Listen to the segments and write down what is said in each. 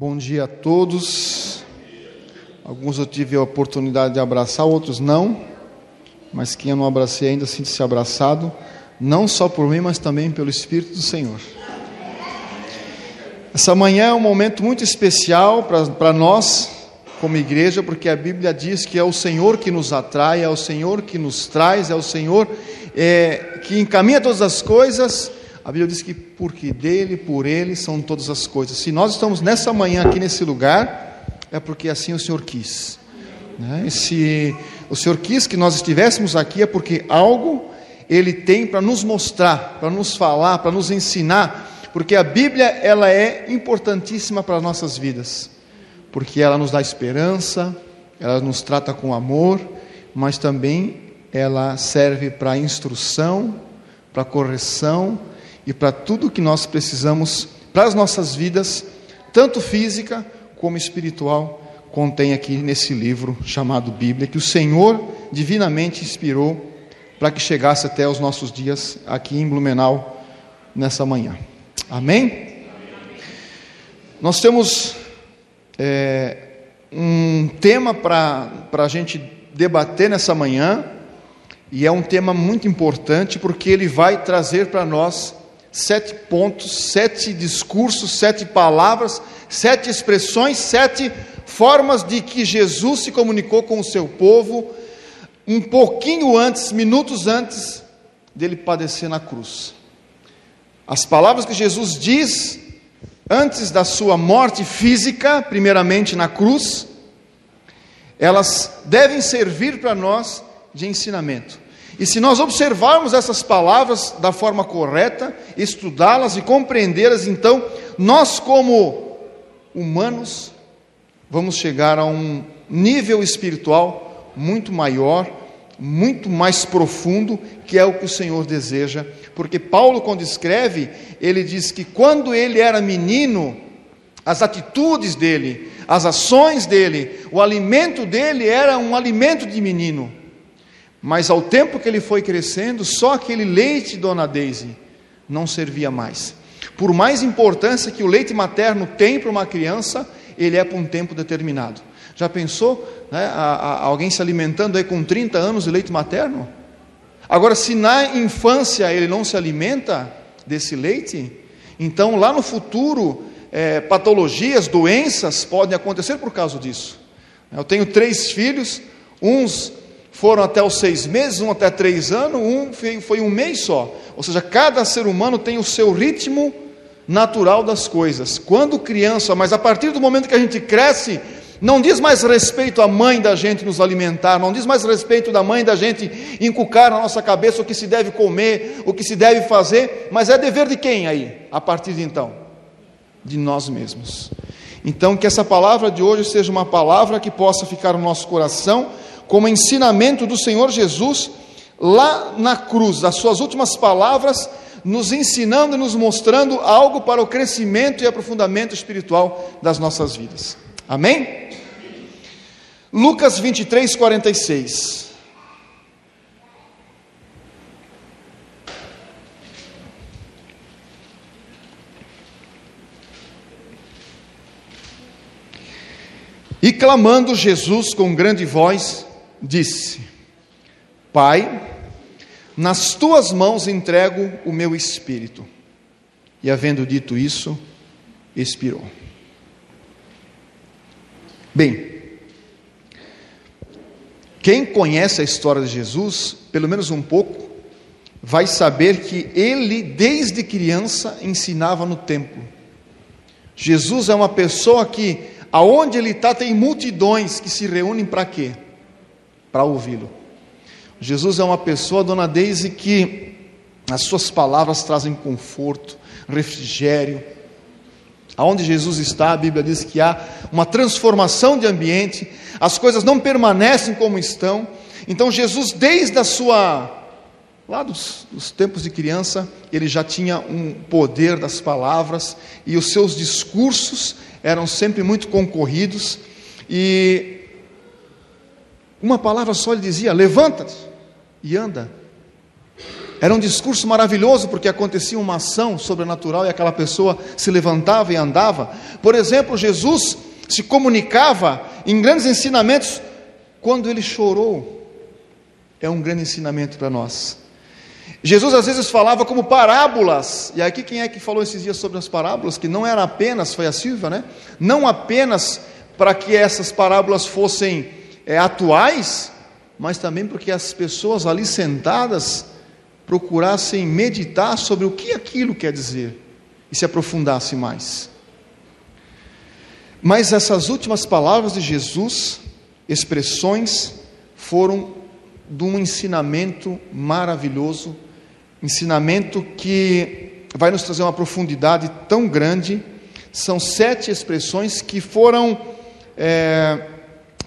Bom dia a todos. Alguns eu tive a oportunidade de abraçar, outros não. Mas quem eu não abracei ainda sinta-se abraçado, não só por mim, mas também pelo Espírito do Senhor. Essa manhã é um momento muito especial para nós, como igreja, porque a Bíblia diz que é o Senhor que nos atrai, é o Senhor que nos traz, é o Senhor é, que encaminha todas as coisas. A Bíblia diz que porque dele, por ele são todas as coisas. Se nós estamos nessa manhã aqui nesse lugar, é porque assim o Senhor quis. Né? E se o Senhor quis que nós estivéssemos aqui, é porque algo Ele tem para nos mostrar, para nos falar, para nos ensinar, porque a Bíblia ela é importantíssima para as nossas vidas, porque ela nos dá esperança, ela nos trata com amor, mas também ela serve para instrução, para correção e para tudo que nós precisamos para as nossas vidas, tanto física como espiritual contém aqui nesse livro chamado Bíblia, que o Senhor divinamente inspirou para que chegasse até os nossos dias aqui em Blumenau nessa manhã. Amém? Nós temos é, um tema para a gente debater nessa manhã, e é um tema muito importante porque ele vai trazer para nós sete pontos, sete discursos, sete palavras, sete expressões, sete formas de que Jesus se comunicou com o seu povo um pouquinho antes, minutos antes dele padecer na cruz. As palavras que Jesus diz antes da sua morte física, primeiramente na cruz, elas devem servir para nós de ensinamento. E se nós observarmos essas palavras da forma correta, estudá-las e compreendê-las, então nós, como humanos, vamos chegar a um nível espiritual muito maior, muito mais profundo, que é o que o Senhor deseja. Porque Paulo, quando escreve, ele diz que quando ele era menino, as atitudes dele, as ações dele, o alimento dele era um alimento de menino. Mas ao tempo que ele foi crescendo, só aquele leite, dona Daisy, não servia mais. Por mais importância que o leite materno tem para uma criança, ele é para um tempo determinado. Já pensou né, a, a, alguém se alimentando aí com 30 anos de leite materno? Agora, se na infância ele não se alimenta desse leite, então lá no futuro, é, patologias, doenças podem acontecer por causa disso. Eu tenho três filhos, uns foram até os seis meses, um até três anos, um foi um mês só. Ou seja, cada ser humano tem o seu ritmo natural das coisas. Quando criança, mas a partir do momento que a gente cresce, não diz mais respeito à mãe da gente nos alimentar, não diz mais respeito da mãe da gente inculcar na nossa cabeça o que se deve comer, o que se deve fazer, mas é dever de quem aí, a partir de então? De nós mesmos. Então, que essa palavra de hoje seja uma palavra que possa ficar no nosso coração como ensinamento do Senhor Jesus lá na cruz, as suas últimas palavras nos ensinando e nos mostrando algo para o crescimento e aprofundamento espiritual das nossas vidas. Amém? Lucas 23, 46. E clamando Jesus com grande voz, disse: Pai, nas tuas mãos entrego o meu espírito. E havendo dito isso, expirou. Bem, quem conhece a história de Jesus, pelo menos um pouco, vai saber que ele, desde criança, ensinava no templo. Jesus é uma pessoa que, aonde ele está, tem multidões que se reúnem para quê? Para ouvi-lo. Jesus é uma pessoa, dona Deise, que as suas palavras trazem conforto, refrigério. Aonde Jesus está, a Bíblia diz que há uma transformação de ambiente, as coisas não permanecem como estão. Então, Jesus, desde a sua, lá dos, dos tempos de criança, ele já tinha um poder das palavras e os seus discursos eram sempre muito concorridos. E uma palavra só ele dizia: levanta-te e anda. Era um discurso maravilhoso porque acontecia uma ação sobrenatural e aquela pessoa se levantava e andava. Por exemplo, Jesus se comunicava em grandes ensinamentos quando ele chorou. É um grande ensinamento para nós. Jesus às vezes falava como parábolas, e aqui quem é que falou esses dias sobre as parábolas? Que não era apenas, foi a Silvia, né? Não apenas para que essas parábolas fossem é, atuais, mas também porque as pessoas ali sentadas procurassem meditar sobre o que aquilo quer dizer e se aprofundassem mais. Mas essas últimas palavras de Jesus, expressões, foram de um ensinamento maravilhoso, ensinamento que vai nos trazer uma profundidade tão grande. São sete expressões que foram é,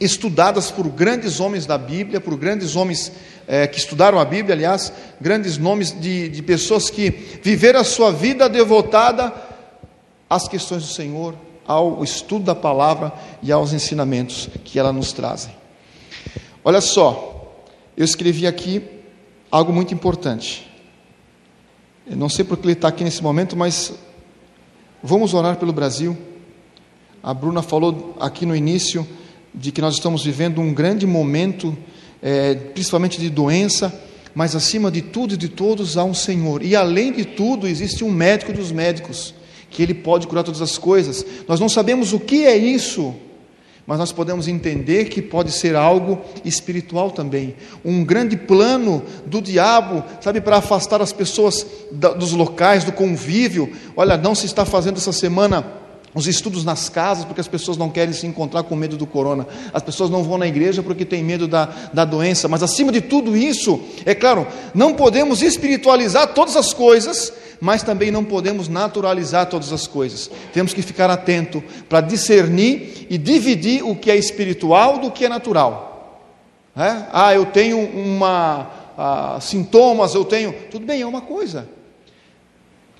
estudadas por grandes homens da Bíblia, por grandes homens é, que estudaram a Bíblia, aliás, grandes nomes de, de pessoas que viveram a sua vida devotada às questões do Senhor, ao estudo da palavra e aos ensinamentos que ela nos trazem. Olha só, eu escrevi aqui algo muito importante. Eu não sei porque ele está aqui nesse momento, mas vamos orar pelo Brasil. A Bruna falou aqui no início de que nós estamos vivendo um grande momento, é, principalmente de doença, mas acima de tudo e de todos há um Senhor. E além de tudo, existe um médico dos médicos, que ele pode curar todas as coisas. Nós não sabemos o que é isso, mas nós podemos entender que pode ser algo espiritual também. Um grande plano do diabo, sabe, para afastar as pessoas dos locais, do convívio. Olha, não se está fazendo essa semana os estudos nas casas, porque as pessoas não querem se encontrar com medo do corona, as pessoas não vão na igreja porque têm medo da, da doença, mas acima de tudo isso, é claro, não podemos espiritualizar todas as coisas, mas também não podemos naturalizar todas as coisas. Temos que ficar atento para discernir e dividir o que é espiritual do que é natural. É? Ah, eu tenho uma ah, sintomas, eu tenho. Tudo bem, é uma coisa.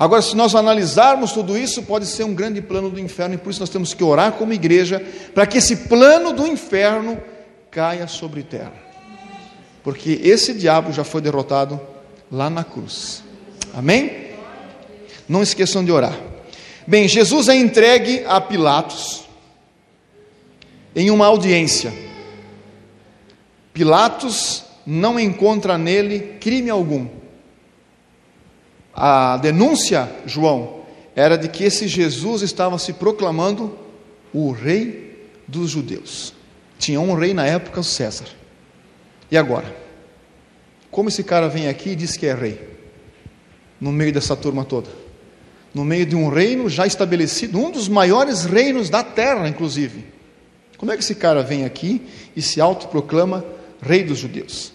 Agora, se nós analisarmos tudo isso, pode ser um grande plano do inferno, e por isso nós temos que orar como igreja, para que esse plano do inferno caia sobre terra. Porque esse diabo já foi derrotado lá na cruz. Amém? Não esqueçam de orar. Bem, Jesus é entregue a Pilatos em uma audiência. Pilatos não encontra nele crime algum a denúncia, João, era de que esse Jesus estava se proclamando o rei dos judeus. Tinha um rei na época, o César. E agora? Como esse cara vem aqui e diz que é rei? No meio dessa turma toda. No meio de um reino já estabelecido, um dos maiores reinos da terra, inclusive. Como é que esse cara vem aqui e se autoproclama rei dos judeus?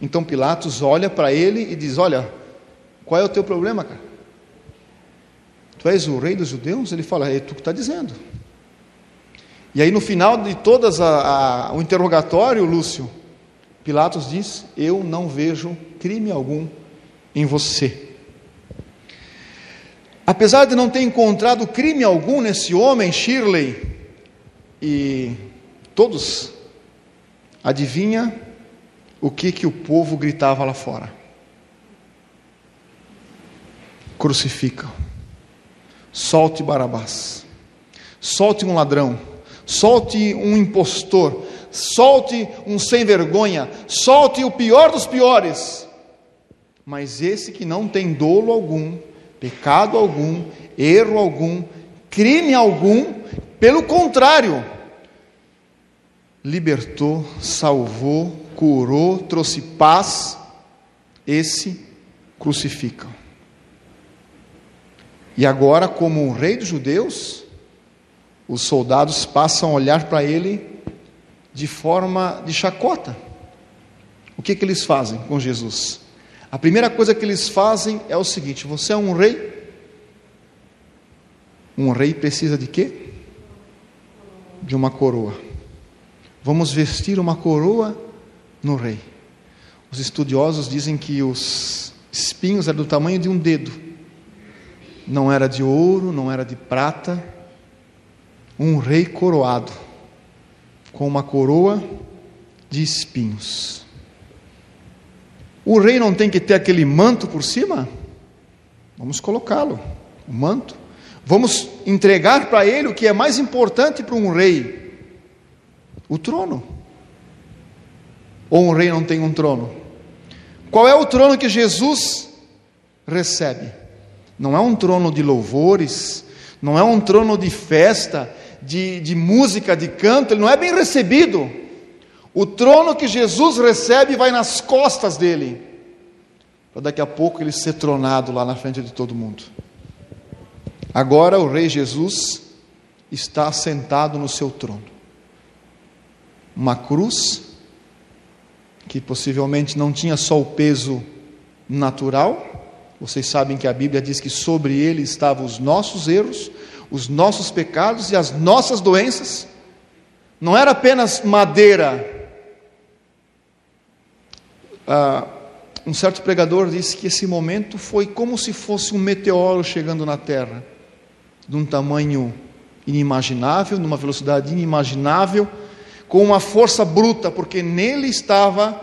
Então Pilatos olha para ele e diz: Olha, qual é o teu problema, cara? Tu és o rei dos judeus? Ele fala, é tu que está dizendo. E aí no final de todas o interrogatório, Lúcio, Pilatos diz: Eu não vejo crime algum em você. Apesar de não ter encontrado crime algum nesse homem, Shirley, e todos, adivinha o que, que o povo gritava lá fora? Crucificam. Solte Barabás. Solte um ladrão. Solte um impostor. Solte um sem vergonha. Solte o pior dos piores. Mas esse que não tem dolo algum, pecado algum, erro algum, crime algum, pelo contrário, libertou, salvou, curou, trouxe paz, esse crucificam. E agora, como um rei dos judeus, os soldados passam a olhar para ele de forma de chacota. O que, que eles fazem com Jesus? A primeira coisa que eles fazem é o seguinte: você é um rei. Um rei precisa de quê? De uma coroa. Vamos vestir uma coroa no rei. Os estudiosos dizem que os espinhos eram do tamanho de um dedo não era de ouro, não era de prata, um rei coroado, com uma coroa de espinhos. O rei não tem que ter aquele manto por cima? Vamos colocá-lo, o manto. Vamos entregar para ele o que é mais importante para um rei: o trono. Ou um rei não tem um trono? Qual é o trono que Jesus recebe? Não é um trono de louvores, não é um trono de festa, de, de música, de canto, ele não é bem recebido. O trono que Jesus recebe vai nas costas dele, para daqui a pouco ele ser tronado lá na frente de todo mundo. Agora o Rei Jesus está sentado no seu trono. Uma cruz, que possivelmente não tinha só o peso natural, vocês sabem que a Bíblia diz que sobre ele estavam os nossos erros, os nossos pecados e as nossas doenças. Não era apenas madeira, ah, um certo pregador disse que esse momento foi como se fosse um meteoro chegando na Terra, de um tamanho inimaginável, numa velocidade inimaginável, com uma força bruta, porque nele estava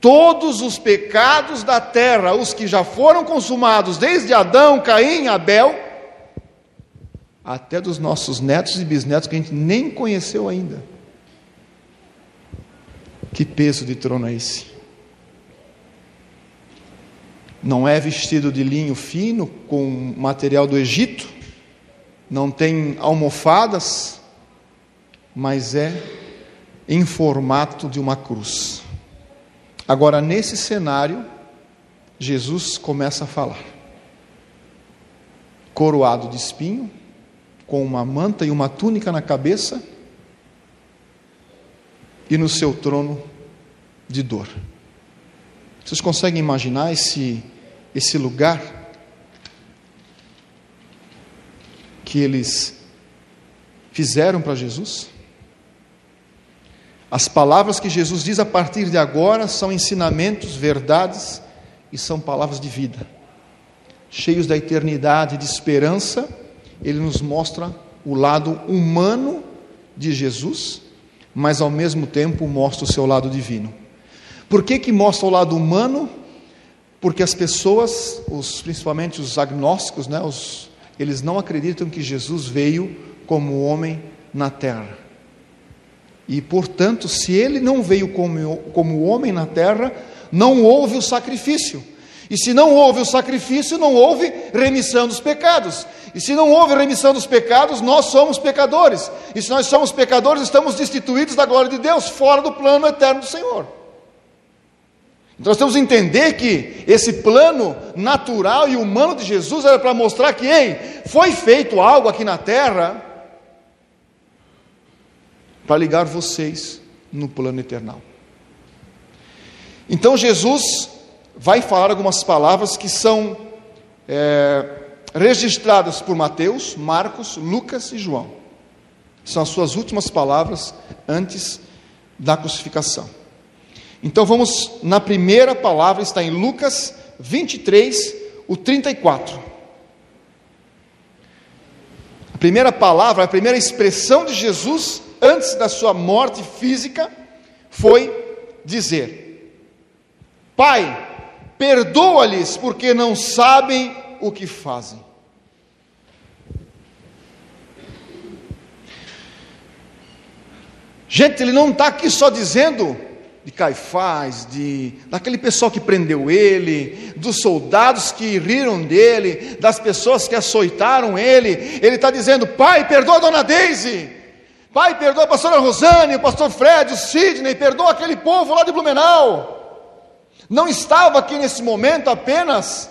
todos os pecados da terra, os que já foram consumados desde Adão, Caim, Abel, até dos nossos netos e bisnetos que a gente nem conheceu ainda. Que peso de trono é esse? não é vestido de linho fino com material do Egito, não tem almofadas, mas é em formato de uma cruz. Agora, nesse cenário, Jesus começa a falar. Coroado de espinho, com uma manta e uma túnica na cabeça, e no seu trono de dor. Vocês conseguem imaginar esse, esse lugar que eles fizeram para Jesus? As palavras que Jesus diz a partir de agora são ensinamentos, verdades e são palavras de vida. Cheios da eternidade, de esperança, ele nos mostra o lado humano de Jesus, mas ao mesmo tempo mostra o seu lado divino. Por que, que mostra o lado humano? Porque as pessoas, os, principalmente os agnósticos, né, os, eles não acreditam que Jesus veio como homem na terra. E, portanto, se ele não veio como, como homem na terra, não houve o sacrifício. E se não houve o sacrifício, não houve remissão dos pecados. E se não houve remissão dos pecados, nós somos pecadores. E se nós somos pecadores, estamos destituídos da glória de Deus, fora do plano eterno do Senhor. Então nós temos que entender que esse plano natural e humano de Jesus era para mostrar que, ei, foi feito algo aqui na terra para ligar vocês no plano eternal. Então Jesus vai falar algumas palavras que são é, registradas por Mateus, Marcos, Lucas e João. São as suas últimas palavras antes da crucificação. Então vamos na primeira palavra, está em Lucas 23, o 34. A primeira palavra, a primeira expressão de Jesus antes da sua morte física foi dizer: Pai, perdoa-lhes porque não sabem o que fazem. Gente, ele não está aqui só dizendo de Caifás, de daquele pessoal que prendeu ele, dos soldados que riram dele, das pessoas que açoitaram ele. Ele está dizendo: Pai, perdoa a dona Daisy. Pai, perdoa a pastora Rosane, o pastor Fred, o Sidney, perdoa aquele povo lá de Blumenau. Não estava aqui nesse momento apenas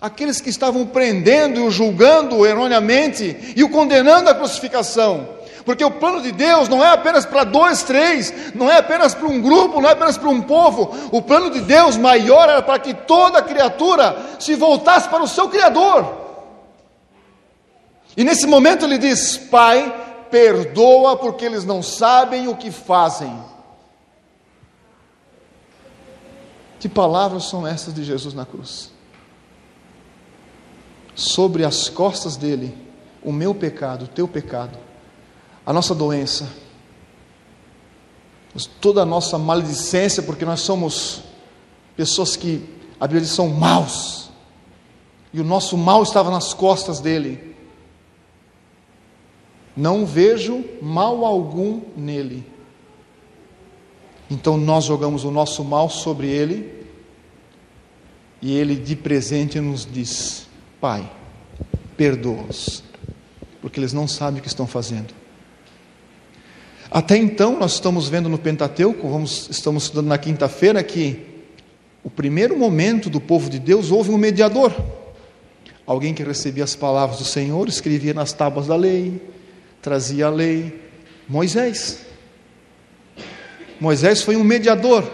aqueles que estavam prendendo e o julgando erroneamente e o condenando à crucificação porque o plano de Deus não é apenas para dois, três, não é apenas para um grupo, não é apenas para um povo. O plano de Deus maior era para que toda criatura se voltasse para o seu Criador. E nesse momento ele diz: Pai, perdoa porque eles não sabem o que fazem. Que palavras são essas de Jesus na cruz? Sobre as costas dele, o meu pecado, o teu pecado a nossa doença, toda a nossa maledicência, porque nós somos pessoas que a Bíblia diz são maus, e o nosso mal estava nas costas dele. Não vejo mal algum nele. Então nós jogamos o nosso mal sobre ele, e ele de presente nos diz: Pai, perdoa-os, porque eles não sabem o que estão fazendo. Até então, nós estamos vendo no Pentateuco, vamos, estamos estudando na quinta-feira, que o primeiro momento do povo de Deus houve um mediador. Alguém que recebia as palavras do Senhor, escrevia nas tábuas da lei, trazia a lei. Moisés. Moisés foi um mediador.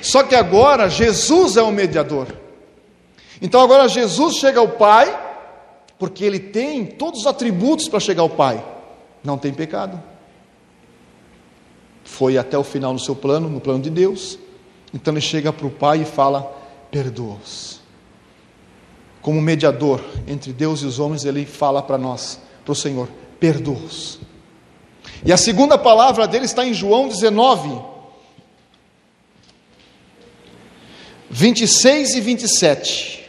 Só que agora Jesus é o mediador. Então agora Jesus chega ao Pai, porque ele tem todos os atributos para chegar ao Pai. Não tem pecado foi até o final no seu plano, no plano de Deus. Então ele chega para o Pai e fala: perdoa-os. Como mediador entre Deus e os homens, ele fala para nós, para o Senhor: perdoa-os. E a segunda palavra dele está em João 19, 26 e 27.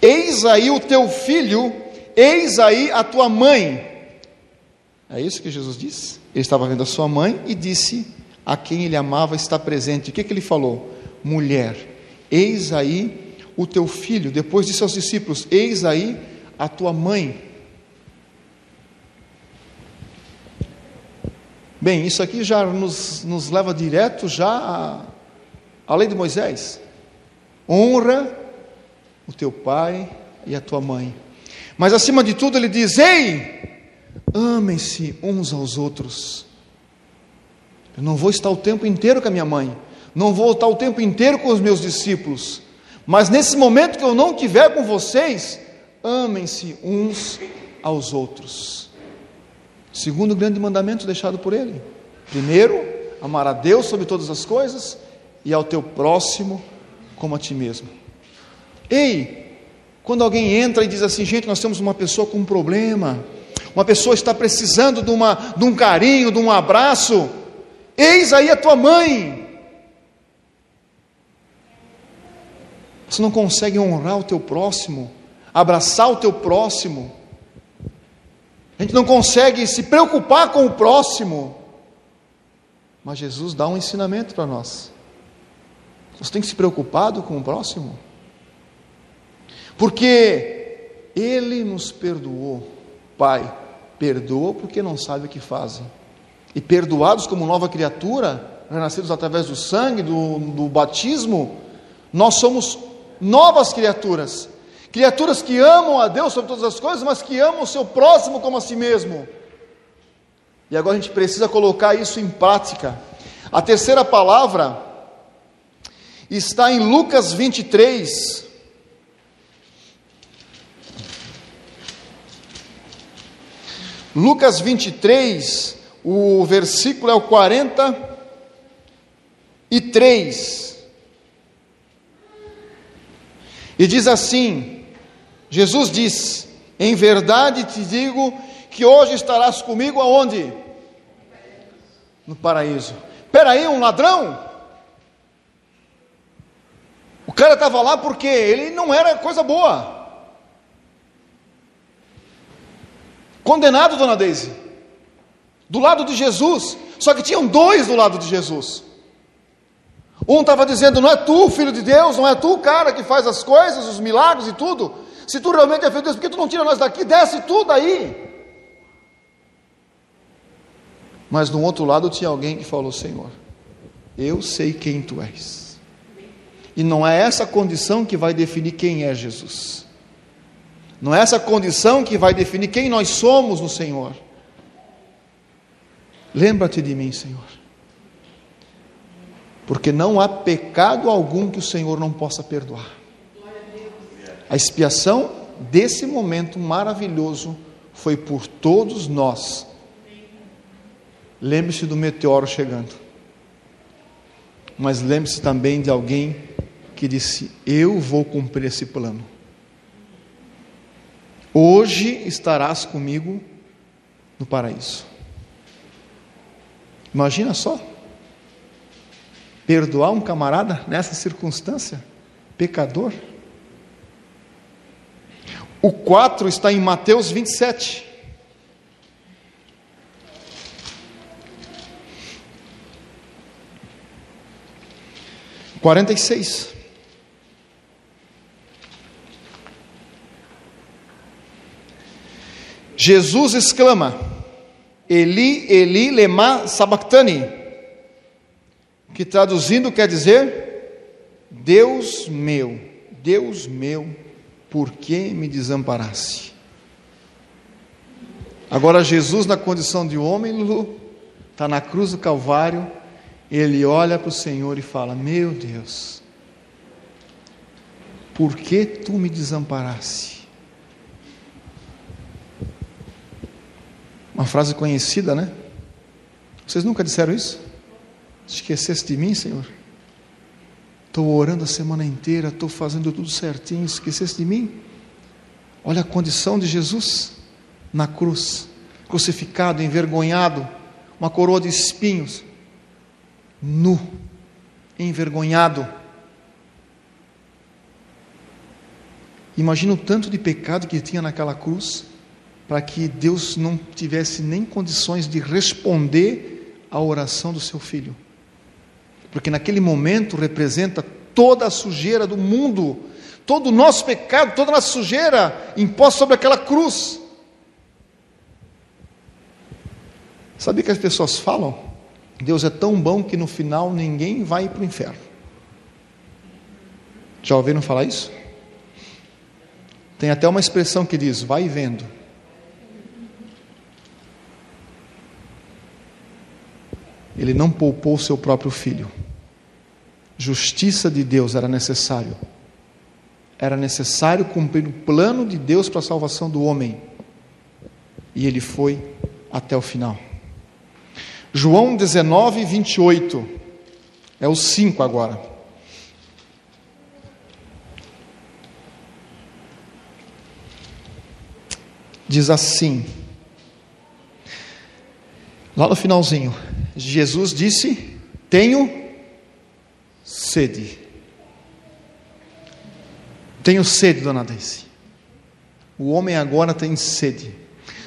Eis aí o teu filho, eis aí a tua mãe. É isso que Jesus disse? Ele estava vendo a sua mãe e disse: A quem ele amava está presente. O que, que ele falou? Mulher, eis aí o teu filho. Depois disse aos discípulos: Eis aí a tua mãe. Bem, isso aqui já nos, nos leva direto já à, à lei de Moisés. Honra o teu pai e a tua mãe. Mas acima de tudo, ele diz: Ei, amem-se uns aos outros. Eu não vou estar o tempo inteiro com a minha mãe, não vou estar o tempo inteiro com os meus discípulos, mas nesse momento que eu não estiver com vocês, amem-se uns aos outros. Segundo grande mandamento deixado por ele. Primeiro, amar a Deus sobre todas as coisas e ao teu próximo como a ti mesmo. Ei, quando alguém entra e diz assim, gente, nós temos uma pessoa com um problema, uma pessoa está precisando de, uma, de um carinho, de um abraço, eis aí a tua mãe. Você não consegue honrar o teu próximo, abraçar o teu próximo, a gente não consegue se preocupar com o próximo, mas Jesus dá um ensinamento para nós. Você tem que se preocupado com o próximo. Porque Ele nos perdoou. Pai, perdoa porque não sabe o que fazem. E perdoados como nova criatura, renascidos através do sangue, do, do batismo, nós somos novas criaturas. Criaturas que amam a Deus sobre todas as coisas, mas que amam o seu próximo como a si mesmo. E agora a gente precisa colocar isso em prática. A terceira palavra está em Lucas 23, Lucas 23, o versículo é o 43. E diz assim: Jesus diz: Em verdade te digo que hoje estarás comigo aonde? No paraíso. Peraí, um ladrão? O cara estava lá porque ele não era coisa boa. Condenado, dona Deise. Do lado de Jesus. Só que tinham dois do lado de Jesus. Um estava dizendo: Não é tu, filho de Deus, não é tu, cara, que faz as coisas, os milagres e tudo. Se tu realmente é filho de Deus, por que tu não tira nós daqui? Desce tudo aí. Mas do outro lado tinha alguém que falou: Senhor, eu sei quem tu és. E não é essa condição que vai definir quem é Jesus. Não é essa condição que vai definir quem nós somos no Senhor. Lembra-te de mim, Senhor. Porque não há pecado algum que o Senhor não possa perdoar. A expiação desse momento maravilhoso foi por todos nós. Lembre-se do meteoro chegando. Mas lembre-se também de alguém que disse: Eu vou cumprir esse plano. Hoje estarás comigo no paraíso. Imagina só, perdoar um camarada nessa circunstância, pecador. O 4 está em Mateus 27. Quarenta e seis. Jesus exclama: Eli, Eli, lema sabachthani, que traduzindo quer dizer: Deus meu, Deus meu, por que me desamparaste? Agora, Jesus, na condição de homem, está na cruz do Calvário, ele olha para o Senhor e fala: Meu Deus, por que tu me desamparaste? Uma frase conhecida, né? Vocês nunca disseram isso? Esquecesse de mim, Senhor? Estou orando a semana inteira, estou fazendo tudo certinho, esquecesse de mim? Olha a condição de Jesus na cruz, crucificado, envergonhado, uma coroa de espinhos, nu, envergonhado. Imagina o tanto de pecado que tinha naquela cruz para que Deus não tivesse nem condições de responder à oração do seu filho. Porque naquele momento representa toda a sujeira do mundo, todo o nosso pecado, toda a nossa sujeira imposta sobre aquela cruz. Sabe que as pessoas falam? Deus é tão bom que no final ninguém vai para o inferno. Já ouviram falar isso? Tem até uma expressão que diz: vai vendo. Ele não poupou seu próprio filho. Justiça de Deus era necessário. Era necessário cumprir o plano de Deus para a salvação do homem. E ele foi até o final. João 19, 28. É o 5 agora. Diz assim, lá no finalzinho: Jesus disse: Tenho sede. Tenho sede, dona Daisy. O homem agora tem sede.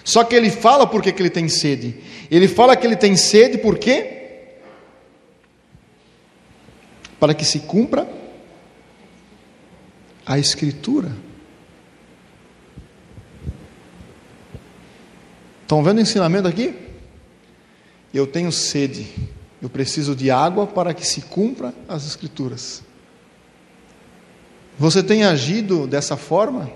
Só que ele fala por que, ele tem sede. Ele fala que ele tem sede por quê? Para que se cumpra a Escritura. Estão vendo o ensinamento aqui? Eu tenho sede, eu preciso de água para que se cumpra as Escrituras. Você tem agido dessa forma,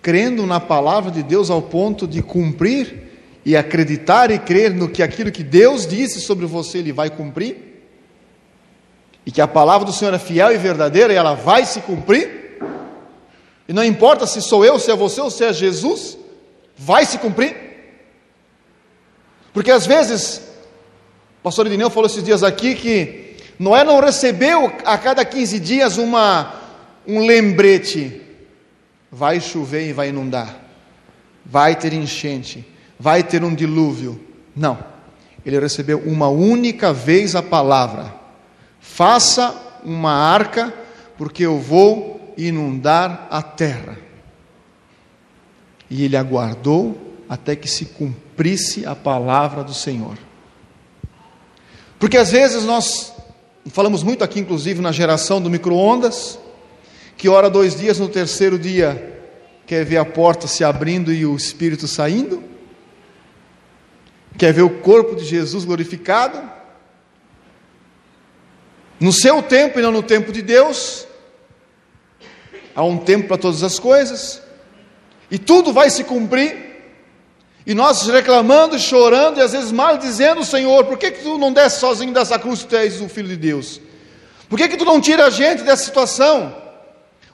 crendo na palavra de Deus ao ponto de cumprir e acreditar e crer no que aquilo que Deus disse sobre você ele vai cumprir? E que a palavra do Senhor é fiel e verdadeira e ela vai se cumprir? E não importa se sou eu, se é você ou se é Jesus, vai se cumprir? Porque às vezes o pastor Edineu falou esses dias aqui que Noé não recebeu a cada 15 dias uma, um lembrete: vai chover e vai inundar, vai ter enchente, vai ter um dilúvio. Não, ele recebeu uma única vez a palavra: faça uma arca, porque eu vou inundar a terra. E ele aguardou até que se cumprisse a palavra do Senhor. Porque às vezes nós falamos muito aqui, inclusive na geração do micro-ondas, que ora dois dias, no terceiro dia quer ver a porta se abrindo e o Espírito saindo, quer ver o corpo de Jesus glorificado, no seu tempo e não no tempo de Deus, há um tempo para todas as coisas, e tudo vai se cumprir, e nós reclamando, chorando e às vezes mal dizendo, Senhor, por que, que tu não desce sozinho dessa cruz, tu és o Filho de Deus? Por que, que tu não tira a gente dessa situação?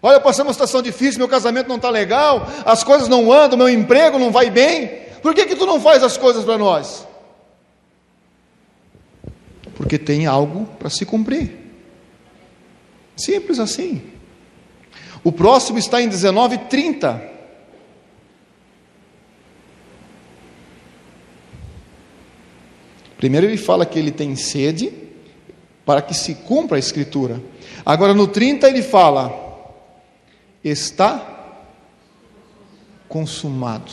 Olha, eu passei uma situação difícil, meu casamento não está legal, as coisas não andam, meu emprego não vai bem. Por que, que tu não faz as coisas para nós? Porque tem algo para se cumprir. Simples assim. O próximo está em 19:30. Primeiro ele fala que ele tem sede para que se cumpra a escritura. Agora no 30 ele fala: está consumado.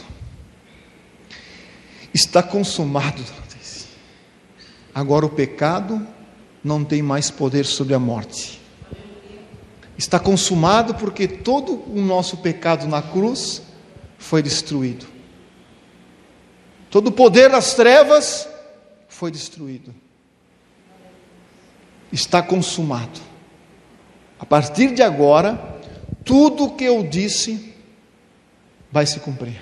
Está consumado. Agora o pecado não tem mais poder sobre a morte. Está consumado porque todo o nosso pecado na cruz foi destruído. Todo o poder das trevas foi destruído. Está consumado. A partir de agora, tudo o que eu disse vai se cumprir.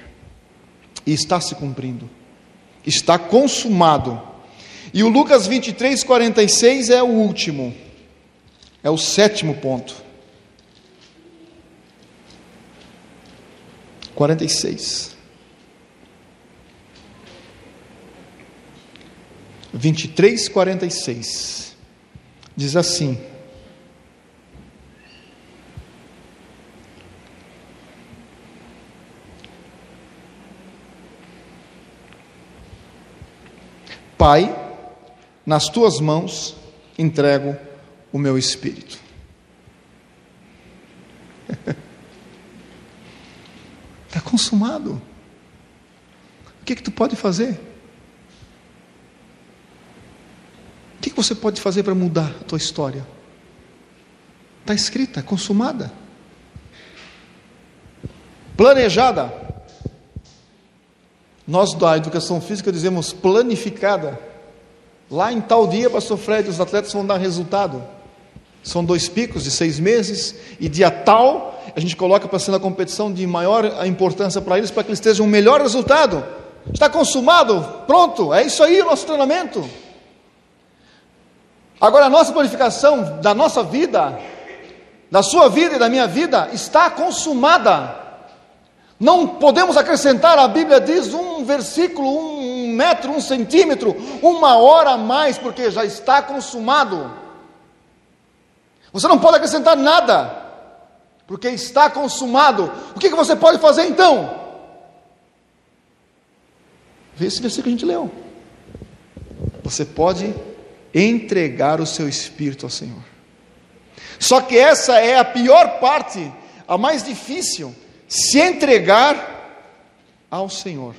E está se cumprindo. Está consumado. E o Lucas 23, 46 é o último. É o sétimo ponto. 46. 23, 46. Diz assim: Pai, nas tuas mãos entrego o meu espírito. Está consumado. O que, que tu pode fazer? O que, você pode fazer para mudar a tua história? Está escrita, consumada, planejada. Nós da educação física dizemos planificada. Lá em tal dia, pastor Fred, os atletas vão dar resultado. São dois picos de seis meses, e dia tal, a gente coloca para ser na competição de maior importância para eles, para que eles estejam um melhor resultado. Está consumado, pronto, é isso aí o nosso treinamento. Agora, a nossa planificação da nossa vida, da sua vida e da minha vida, está consumada. Não podemos acrescentar, a Bíblia diz, um versículo, um metro, um centímetro, uma hora a mais, porque já está consumado. Você não pode acrescentar nada, porque está consumado. O que, que você pode fazer então? Vê esse versículo que a gente leu. Você pode entregar o seu espírito ao Senhor. Só que essa é a pior parte, a mais difícil se entregar ao Senhor.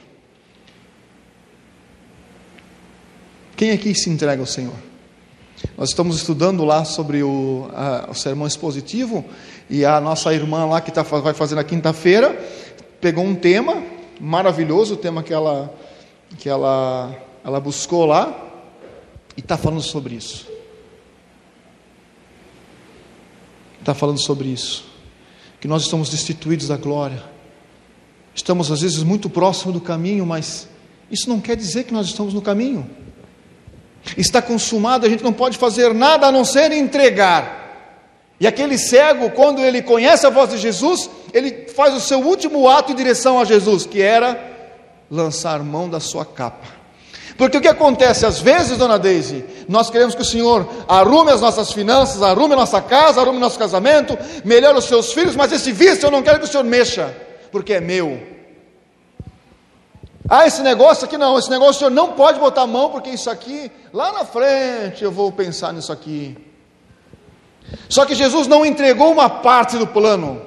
Quem aqui se entrega ao Senhor? Nós estamos estudando lá sobre o, a, o sermão expositivo e a nossa irmã lá que tá, vai fazer na quinta-feira pegou um tema maravilhoso, o tema que ela, que ela, ela buscou lá e está falando sobre isso. Está falando sobre isso que nós estamos destituídos da glória. Estamos às vezes muito próximo do caminho, mas isso não quer dizer que nós estamos no caminho. Está consumado, a gente não pode fazer nada a não ser entregar. E aquele cego, quando ele conhece a voz de Jesus, ele faz o seu último ato em direção a Jesus, que era lançar mão da sua capa. Porque o que acontece às vezes, dona Deise, nós queremos que o Senhor arrume as nossas finanças, arrume a nossa casa, arrume nosso casamento, melhore os seus filhos, mas esse vício eu não quero que o Senhor mexa, porque é meu. Ah, esse negócio aqui não, esse negócio o Senhor não pode botar a mão, porque isso aqui, lá na frente eu vou pensar nisso aqui. Só que Jesus não entregou uma parte do plano,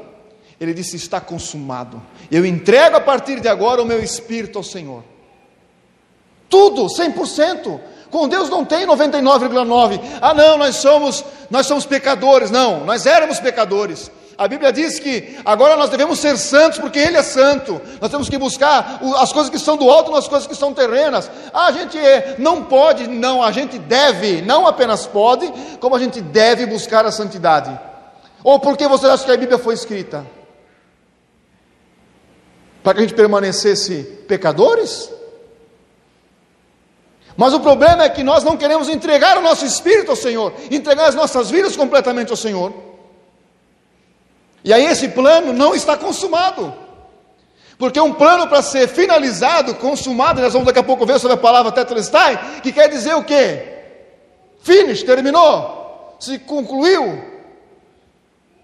ele disse: está consumado. Eu entrego a partir de agora o meu espírito ao Senhor. Tudo, 100%. Com Deus não tem 99,9. Ah, não, nós somos, nós somos pecadores. Não, nós éramos pecadores. A Bíblia diz que agora nós devemos ser santos porque Ele é santo. Nós temos que buscar as coisas que são do alto nas coisas que são terrenas. Ah, a gente é, não pode, não, a gente deve, não apenas pode, como a gente deve buscar a santidade. Ou porque você acha que a Bíblia foi escrita? Para que a gente permanecesse pecadores? Mas o problema é que nós não queremos entregar o nosso espírito ao Senhor, entregar as nossas vidas completamente ao Senhor. E aí esse plano não está consumado. Porque um plano para ser finalizado, consumado, nós vamos daqui a pouco ver sobre a palavra tetelestai, que quer dizer o quê? Finish, terminou, se concluiu,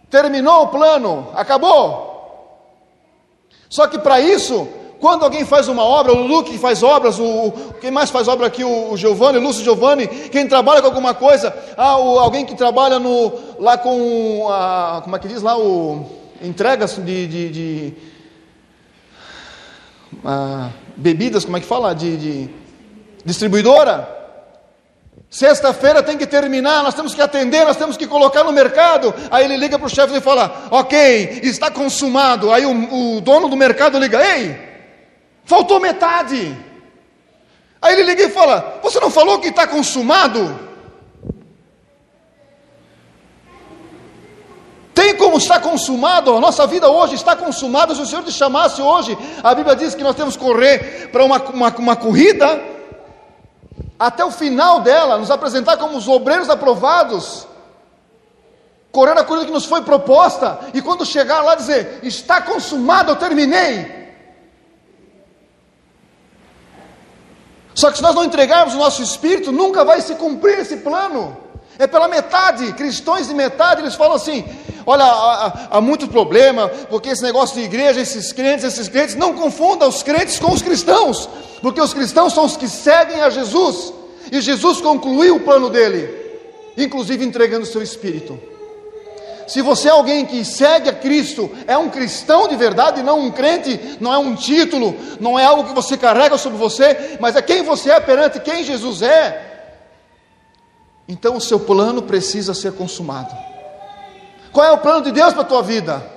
terminou o plano, acabou. Só que para isso, Quando alguém faz uma obra, o Luke faz obras, o, quem mais faz obra aqui, o, o Giovanni, o Lúcio Giovanni, quem trabalha com alguma coisa, ah, o, alguém que trabalha no, lá com, a, como é que diz lá, o, entregas de, de, de ah, bebidas, como é que fala, de, de distribuidora, Sexta-feira tem que terminar, nós temos que atender, nós temos que colocar no mercado. Aí ele liga para o chefe e fala: Ok, está consumado. Aí o, o, dono do mercado liga: Ei, Faltou metade. Aí ele liga e fala: Você não falou que está consumado? Tem como estar consumado? A nossa vida hoje está consumada. Se o Senhor te chamasse hoje, a Bíblia diz que nós temos que correr para uma, uma, uma corrida, até o final dela, nos apresentar como os obreiros aprovados, correr a corrida que nos foi proposta, e quando chegar lá dizer: Está consumado, eu terminei. Só que se nós não entregarmos o nosso espírito, nunca vai se cumprir esse plano. É pela metade, cristãos de metade, eles falam assim: olha, há, há muito problema, porque esse negócio de igreja, esses crentes, esses crentes, não confunda os crentes com os cristãos, porque os cristãos são os que seguem a Jesus, e Jesus concluiu o plano dele, inclusive entregando o seu espírito. Se você é alguém que segue a Cristo, é um cristão de verdade, não um crente, não é um título, não é algo que você carrega sobre você, mas é quem você é perante quem Jesus é. Então o seu plano precisa ser consumado. Qual é o plano de Deus para a tua vida?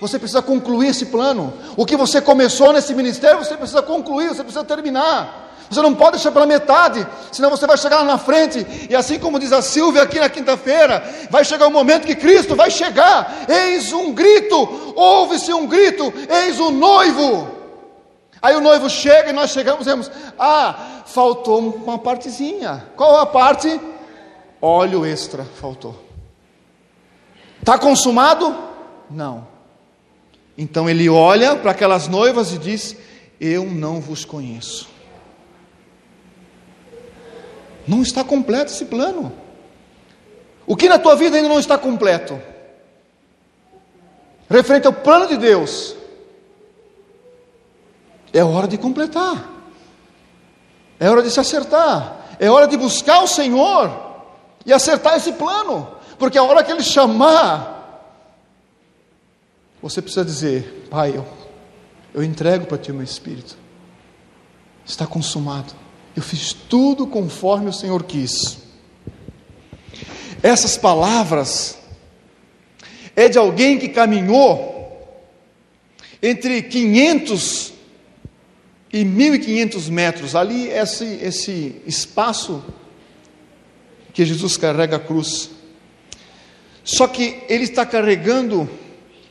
Você precisa concluir esse plano. O que você começou nesse ministério, você precisa concluir, você precisa terminar. Você não pode deixar pela metade, senão você vai chegar lá na frente. E assim como diz a Silvia aqui na quinta-feira, vai chegar o momento que Cristo vai chegar. Eis um grito, ouve-se um grito, eis o noivo. Aí o noivo chega e nós chegamos e dizemos: Ah, faltou uma partezinha. Qual a parte? Óleo extra faltou. Está consumado? Não. Então ele olha para aquelas noivas e diz: Eu não vos conheço. Não está completo esse plano. O que na tua vida ainda não está completo? Referente ao plano de Deus, é hora de completar, é hora de se acertar, é hora de buscar o Senhor e acertar esse plano, porque a hora que Ele chamar, você precisa dizer: Pai, eu, eu entrego para Ti o meu espírito, está consumado. Eu fiz tudo conforme o Senhor quis. Essas palavras é de alguém que caminhou entre 500 e 1500 metros, ali esse, esse espaço que Jesus carrega a cruz. Só que ele está carregando,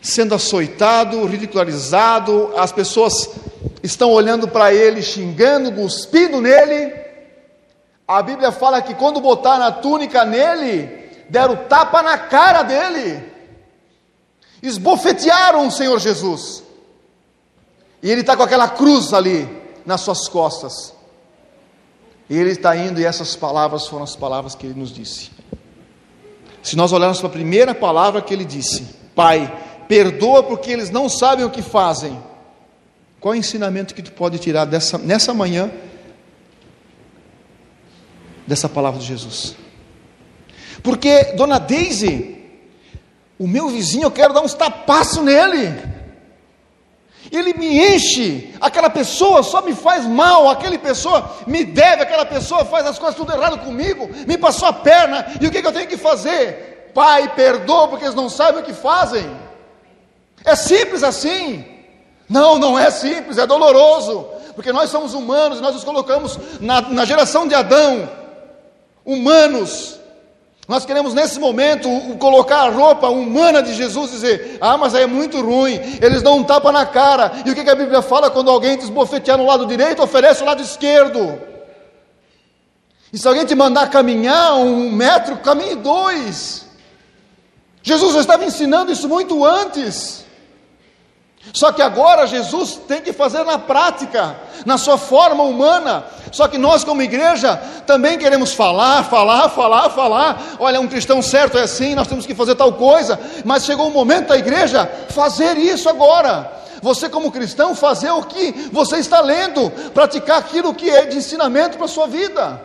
sendo açoitado, ridicularizado, as pessoas estão olhando para ele, xingando, cuspindo nele. A Bíblia fala que quando botaram a túnica nele, deram tapa na cara dele, esbofetearam o Senhor Jesus. E ele está com aquela cruz ali nas suas costas. E ele está indo, e essas palavras foram as palavras que ele nos disse. Se nós olharmos para a primeira palavra que ele disse: Pai, perdoa porque eles não sabem o que fazem. Qual é o ensinamento que tu pode tirar dessa, nessa manhã dessa palavra de Jesus? Porque, dona Daisy, o meu vizinho, eu quero dar uns tapaços nele. Ele me enche, aquela pessoa só me faz mal, aquela pessoa me deve, aquela pessoa faz as coisas tudo errado comigo, me passou a perna, e o que, que eu tenho que fazer? Pai, perdoa, porque eles não sabem o que fazem. É simples assim. Não, não é simples, é doloroso, porque nós somos humanos, nós nos colocamos na, na geração de Adão, humanos. Nós queremos nesse momento colocar a roupa humana de Jesus e dizer: Ah, mas é muito ruim, eles dão um tapa na cara. E o que, que a Bíblia fala quando alguém te esbofetear no lado direito, oferece o lado esquerdo? E se alguém te mandar caminhar um metro, caminhe dois. Jesus já estava ensinando isso muito antes. Só que agora Jesus tem que fazer na prática, na sua forma humana. Só que nós, como igreja, também queremos falar, falar, falar, falar. Olha, um cristão certo é assim, nós temos que fazer tal coisa. Mas chegou o momento da igreja fazer isso agora. Você, como cristão, fazer o que você está lendo, praticar aquilo que é de ensinamento para a sua vida.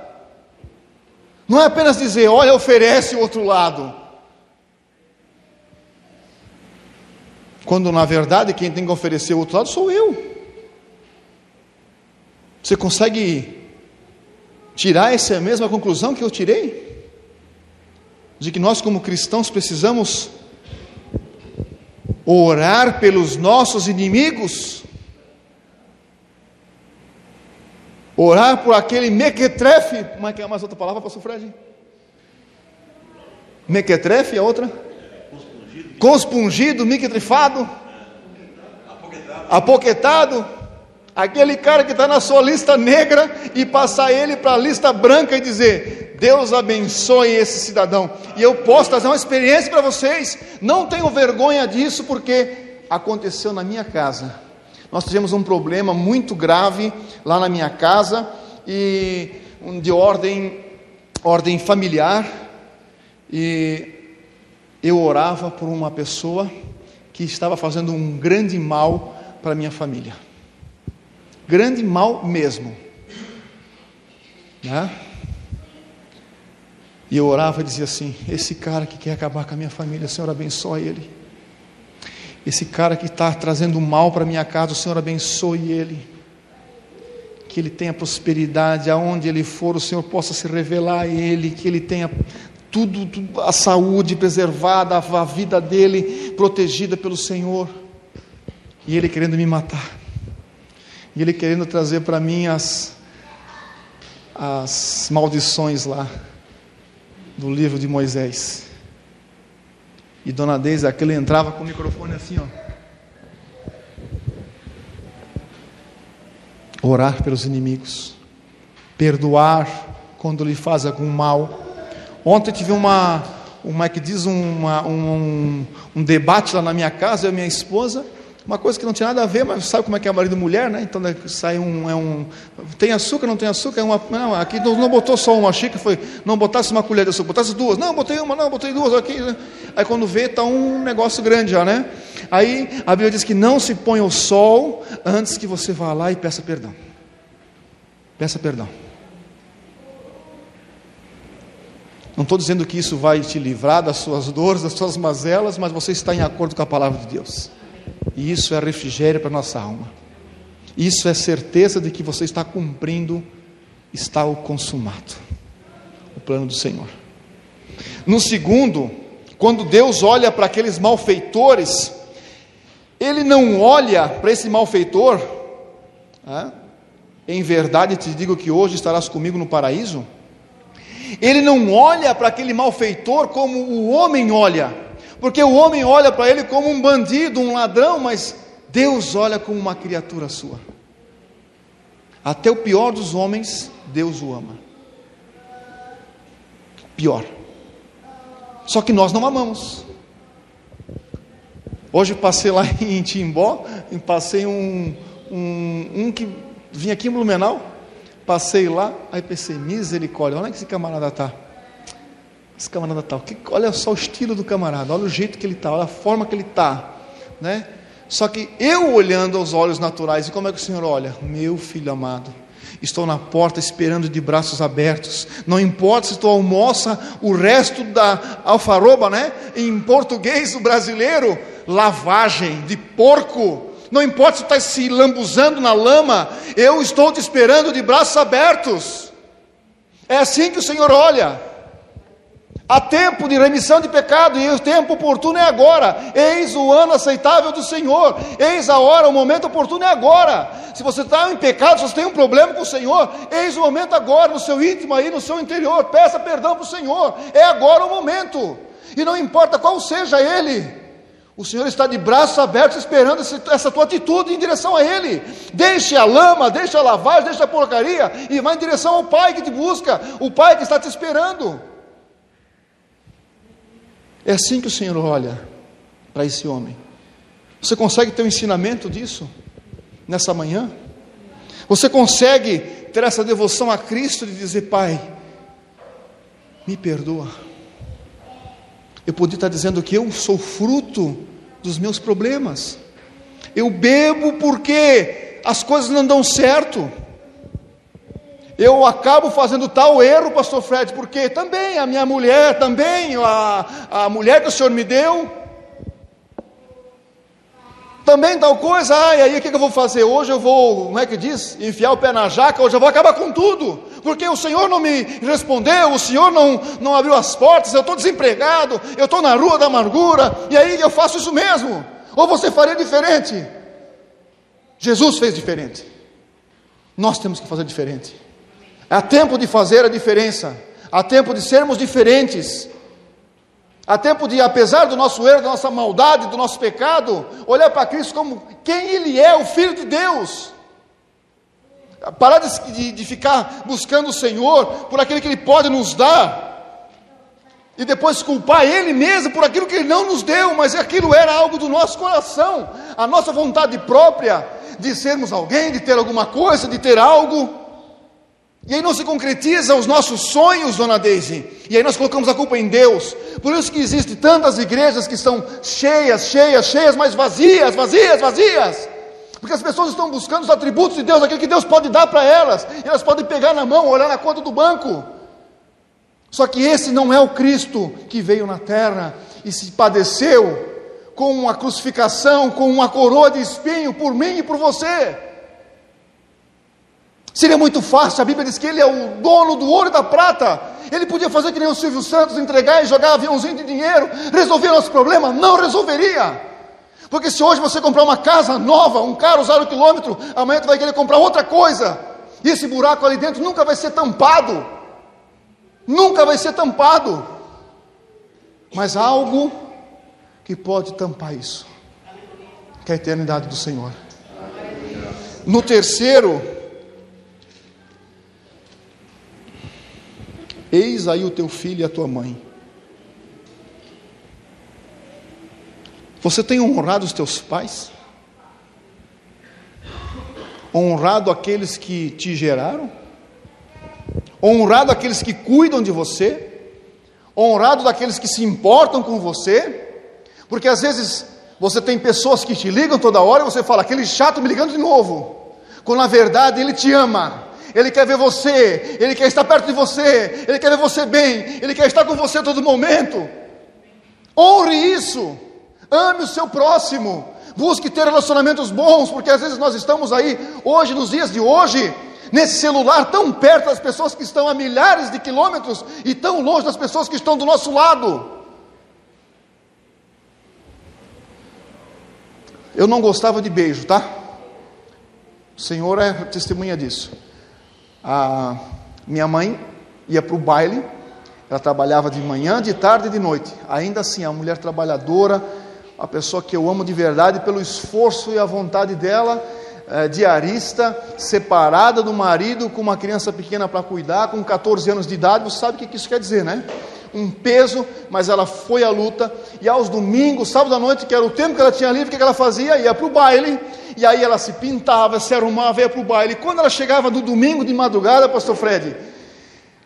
Não é apenas dizer, olha, oferece o outro lado. Quando na verdade quem tem que oferecer o outro lado sou eu. Você consegue tirar essa mesma conclusão que eu tirei? De que nós, como cristãos, precisamos orar pelos nossos inimigos, orar por aquele mequetrefe, como é que é mais outra palavra, pastor Fred? Mequetrefe, a outra? Conspungido, apoquetado. apoquetado aquele cara que está na sua lista negra e passar ele para a lista branca e dizer: Deus abençoe esse cidadão. E eu posso trazer uma experiência para vocês, não tenho vergonha disso, porque aconteceu na minha casa. Nós tivemos um problema muito grave lá na minha casa, e de ordem, ordem familiar, e eu orava por uma pessoa que estava fazendo um grande mal para minha família grande mal mesmo. Né? E eu orava e dizia assim: Esse cara que quer acabar com a minha família, Senhor abençoe ele. Esse cara que está trazendo mal para minha casa, o Senhor abençoe ele. Que ele tenha prosperidade, aonde ele for, o Senhor possa se revelar a ele, que ele tenha tudo, tudo a saúde preservada, a vida dele protegida pelo Senhor. E ele querendo me matar. E ele querendo trazer para mim as, as maldições lá do livro de Moisés. E Dona Deise, aquele entrava com o microfone assim, ó. Orar pelos inimigos, perdoar quando lhe faz algum mal. Ontem tive uma, uma que diz uma, um, um debate lá na minha casa, eu e minha esposa, uma coisa que não tinha nada a ver, mas sabe como é que é marido e mulher, né? Então sai um, é um. Tem açúcar, não tem açúcar? É uma, não, aqui não, não botou só uma xícara, foi. Não botasse uma colher de açúcar, botasse duas. Não, botei uma, não, botei duas aqui. Né? Aí quando vê, está um negócio grande já, né? Aí a Bíblia diz que não se põe o sol antes que você vá lá e peça perdão. Peça perdão. Não estou dizendo que isso vai te livrar das suas dores, das suas mazelas, mas você está em acordo com a palavra de Deus. E isso é refrigério para a nossa alma. Isso é certeza de que você está cumprindo, está o consumado, o plano do Senhor. No segundo, quando Deus olha para aqueles malfeitores, Ele não olha para esse malfeitor, em verdade te digo que hoje estarás comigo no paraíso. Ele não olha para aquele malfeitor como o homem olha, porque o homem olha para ele como um bandido, um ladrão, mas Deus olha como uma criatura sua. Até o pior dos homens, Deus o ama. Pior. Só que nós não amamos. Hoje passei lá em Timbó, passei um, um, um que vinha aqui em Blumenau, passei lá, aí pensei, misericórdia, onde é que esse camarada está? Esse camarada que, olha só o estilo do camarada, olha o jeito que ele está, olha a forma que ele está, né? Só que eu olhando aos olhos naturais, e como é que o Senhor olha? Meu filho amado, estou na porta esperando de braços abertos. Não importa se tu almoça o resto da alfaroba, né? Em português, o brasileiro, lavagem de porco. Não importa se está se lambuzando na lama, eu estou te esperando de braços abertos. É assim que o Senhor olha. Há tempo de remissão de pecado e o tempo oportuno é agora. Eis o ano aceitável do Senhor. Eis a hora, o momento oportuno é agora. Se você está em pecado, se você tem um problema com o Senhor, eis o momento agora, no seu íntimo aí, no seu interior. Peça perdão para o Senhor. É agora o momento. E não importa qual seja ele. O Senhor está de braços abertos esperando essa tua atitude em direção a Ele. Deixe a lama, deixe a lavagem, deixe a porcaria e vá em direção ao Pai que te busca, o Pai que está te esperando. É assim que o Senhor olha para esse homem. Você consegue ter um ensinamento disso nessa manhã? Você consegue ter essa devoção a Cristo de dizer, Pai, me perdoa. Eu podia estar dizendo que eu sou fruto dos meus problemas. Eu bebo porque as coisas não dão certo. Eu acabo fazendo tal erro, pastor Fred, porque também a minha mulher, também a, a mulher que o Senhor me deu, também tal coisa, ah, e aí o que eu vou fazer? Hoje eu vou, como é que diz? Enfiar o pé na jaca, hoje eu vou acabar com tudo, porque o Senhor não me respondeu, o Senhor não, não abriu as portas, eu estou desempregado, eu estou na rua da amargura, e aí eu faço isso mesmo. Ou você faria diferente? Jesus fez diferente. Nós temos que fazer diferente. Há tempo de fazer a diferença. Há tempo de sermos diferentes. Há tempo de, apesar do nosso erro, da nossa maldade, do nosso pecado, olhar para Cristo como quem Ele é, o Filho de Deus. Parar de, de, de, ficar buscando o Senhor por aquilo que Ele pode nos dar. E depois culpar Ele mesmo por aquilo que Ele não nos deu, mas aquilo era algo do nosso coração, a nossa vontade própria de sermos alguém, de ter alguma coisa, de ter algo. E aí não se concretiza os nossos sonhos, dona Deise. E aí nós colocamos a culpa em Deus. Por isso que existem tantas igrejas que estão cheias, cheias, cheias, mas vazias, vazias, vazias. Porque as pessoas estão buscando os atributos de Deus, aquilo que Deus pode dar para elas. E elas podem pegar na mão, olhar na conta do banco. Só que esse não é o Cristo que veio na terra e se padeceu com uma crucificação, com uma coroa de espinho por mim e por você. Seria muito fácil, a Bíblia diz que ele é o dono do ouro e da prata. Ele podia fazer que nem o Silvio Santos, entregar e jogar aviãozinho de dinheiro, resolver nosso problema? Não resolveria. Porque se hoje você comprar uma casa nova, um carro zero quilômetro, amanhã você vai querer comprar outra coisa. E esse buraco ali dentro nunca vai ser tampado. Nunca vai ser tampado. Mas há algo que pode tampar isso. Que é a eternidade do Senhor. No terceiro, Eis aí o teu filho e a tua mãe. Você tem honrado os teus pais? Honrado aqueles que te geraram? Honrado aqueles que cuidam de você? Honrado daqueles que se importam com você? Porque às vezes você tem pessoas que te ligam toda hora e você fala, aquele chato me ligando de novo. Quando na verdade ele te ama, ele quer ver você, Ele quer estar perto de você, Ele quer ver você bem, Ele quer estar com você a todo momento. Honre isso, ame o seu próximo, busque ter relacionamentos bons, porque às vezes nós estamos aí, hoje, nos dias de hoje, nesse celular, tão perto das pessoas que estão a milhares de quilômetros e tão longe das pessoas que estão do nosso lado. Eu não gostava de beijo, tá? O Senhor é testemunha disso. A minha mãe ia para o baile, ela trabalhava de manhã, de tarde e de noite. Ainda assim, a mulher trabalhadora, a pessoa que eu amo de verdade, pelo esforço e a vontade dela, é, diarista, separada do marido, com uma criança pequena para cuidar, com 14 anos de idade, você sabe o que isso quer dizer, né? Um peso, mas ela foi à luta, e aos domingos, sábado à noite, que era o tempo que ela tinha livre, o que ela fazia? Ia para o baile, e aí ela se pintava, se arrumava, ia para o baile. Quando ela chegava no domingo de madrugada, pastor Fred,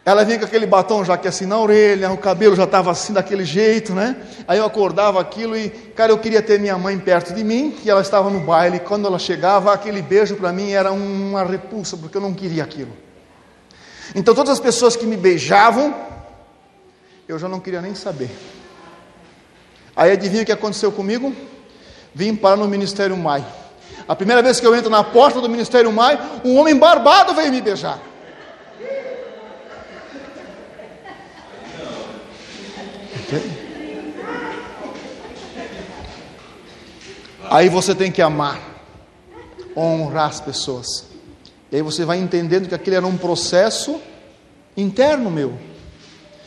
ela vinha com aquele batom já que assim na orelha, o cabelo já estava assim daquele jeito, né? Aí eu acordava aquilo e, cara, eu queria ter minha mãe perto de mim, que ela estava no baile. Quando ela chegava, aquele beijo para mim era uma repulsa, porque eu não queria aquilo. Então todas as pessoas que me beijavam, eu já não queria nem saber. Aí adivinha o que aconteceu comigo? Vim para no Ministério Mai. A primeira vez que eu entro na porta do Ministério Mai, um homem barbado veio me beijar. Aí você tem que amar, honrar as pessoas. E aí você vai entendendo que aquele era um processo interno meu.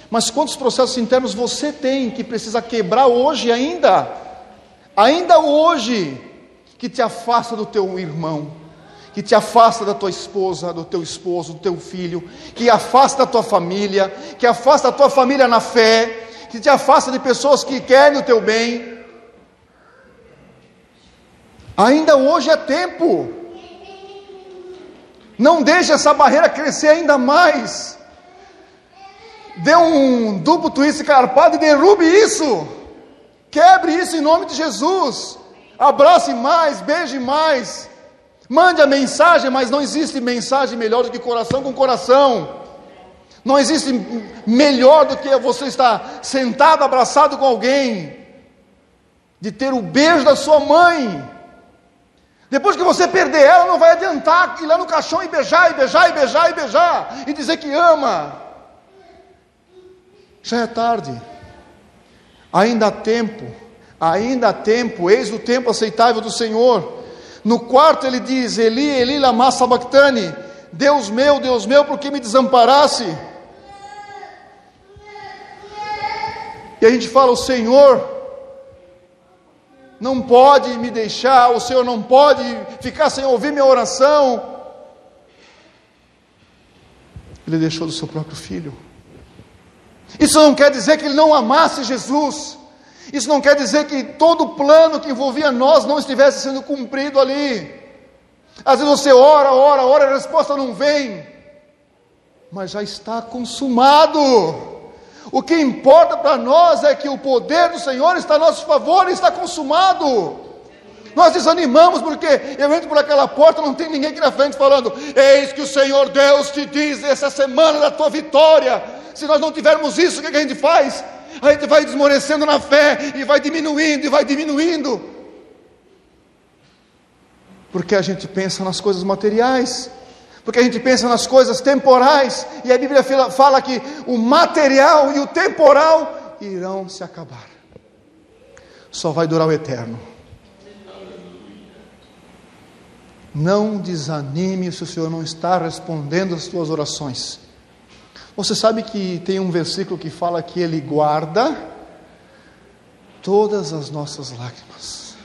Mas quantos processos internos você tem que precisa quebrar hoje ainda? Ainda hoje que te afasta do teu irmão, que te afasta da tua esposa, do teu esposo, do teu filho, que afasta a tua família, que afasta a tua família na fé, que te afasta de pessoas que querem o teu bem. Ainda hoje é tempo. Não deixe essa barreira crescer ainda mais. Dê um duplo twist carpado e derrube isso. Quebre isso em nome de Jesus. abrace mais, beije mais, mande a mensagem, mas não existe mensagem melhor do que coração com coração. Não existe melhor do que você estar sentado, abraçado com alguém, de ter o beijo da sua mãe. Depois que você perder ela, não vai adiantar ir lá no caixão e beijar, e beijar, e beijar, e beijar, e dizer que ama. Já é tarde. Ainda há tempo, ainda há tempo, eis o tempo aceitável do Senhor. No quarto ele diz: Eli, Eli, lama sabachthani, Deus meu, Deus meu, por que me desamparasse? E a gente fala: O Senhor não pode me deixar, o Senhor não pode ficar sem ouvir minha oração. Ele deixou do seu próprio filho. Isso não quer dizer que ele não amasse Jesus. Isso não quer dizer que todo o plano que envolvia nós não estivesse sendo cumprido ali. Às vezes você ora, ora, ora, a resposta não vem. Mas já está consumado. O que importa para nós é que o poder do Senhor está a nosso favor e está consumado. Nós desanimamos porque eu entro por aquela porta, não tem ninguém aqui na frente falando: Eis que o Senhor Deus te diz essa semana da tua vitória. Se nós não tivermos isso, o que, é que a gente faz? A gente vai desmorecendo na fé e vai diminuindo e vai diminuindo. Porque a gente pensa nas coisas materiais porque a gente pensa nas coisas temporais, e a Bíblia fala que o material e o temporal irão se acabar, só vai durar o eterno. Não desanime se o Senhor não está respondendo as suas orações. Você sabe que tem um versículo que fala que Ele guarda todas as nossas lágrimas,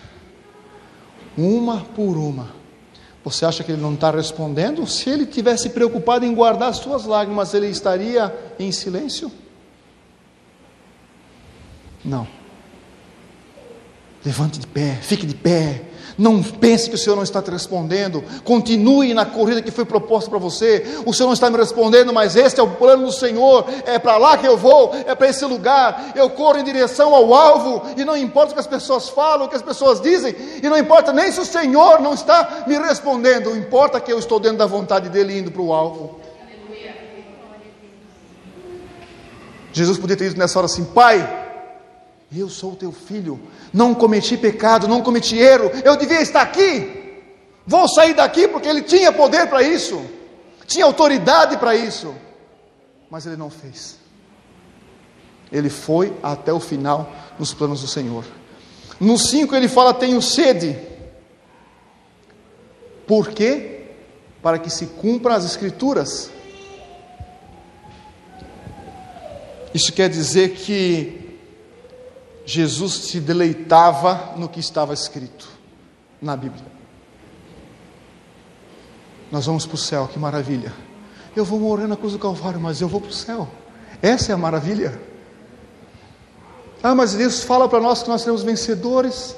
uma por uma você acha que ele não está respondendo? Se ele tivesse preocupado em guardar as suas lágrimas, ele estaria em silêncio? Não. Levante de pé, fique de pé, não pense que o Senhor não está te respondendo. Continue na corrida que foi proposta para você. O Senhor não está me respondendo, mas este é o plano do Senhor. É para lá que eu vou, é para esse lugar. Eu corro em direção ao alvo, e não importa o que as pessoas falam, o que as pessoas dizem, e não importa nem se o Senhor não está me respondendo. Importa que eu estou dentro da vontade dele indo para o alvo. Jesus podia ter dito nessa hora assim: Pai, eu sou teu filho, não cometi pecado, não cometi erro, eu devia estar aqui. Vou sair daqui porque ele tinha poder para isso, tinha autoridade para isso, mas ele não fez. Ele foi até o final nos planos do Senhor. No 5 ele fala: Tenho sede. Por quê? Para que se cumpram as Escrituras. Isso quer dizer que Jesus se deleitava no que estava escrito na Bíblia. Nós vamos para o céu, que maravilha. Eu vou morrer na cruz do Calvário, mas eu vou para o céu. Essa é a maravilha. Ah, mas Deus fala para nós que nós seremos vencedores.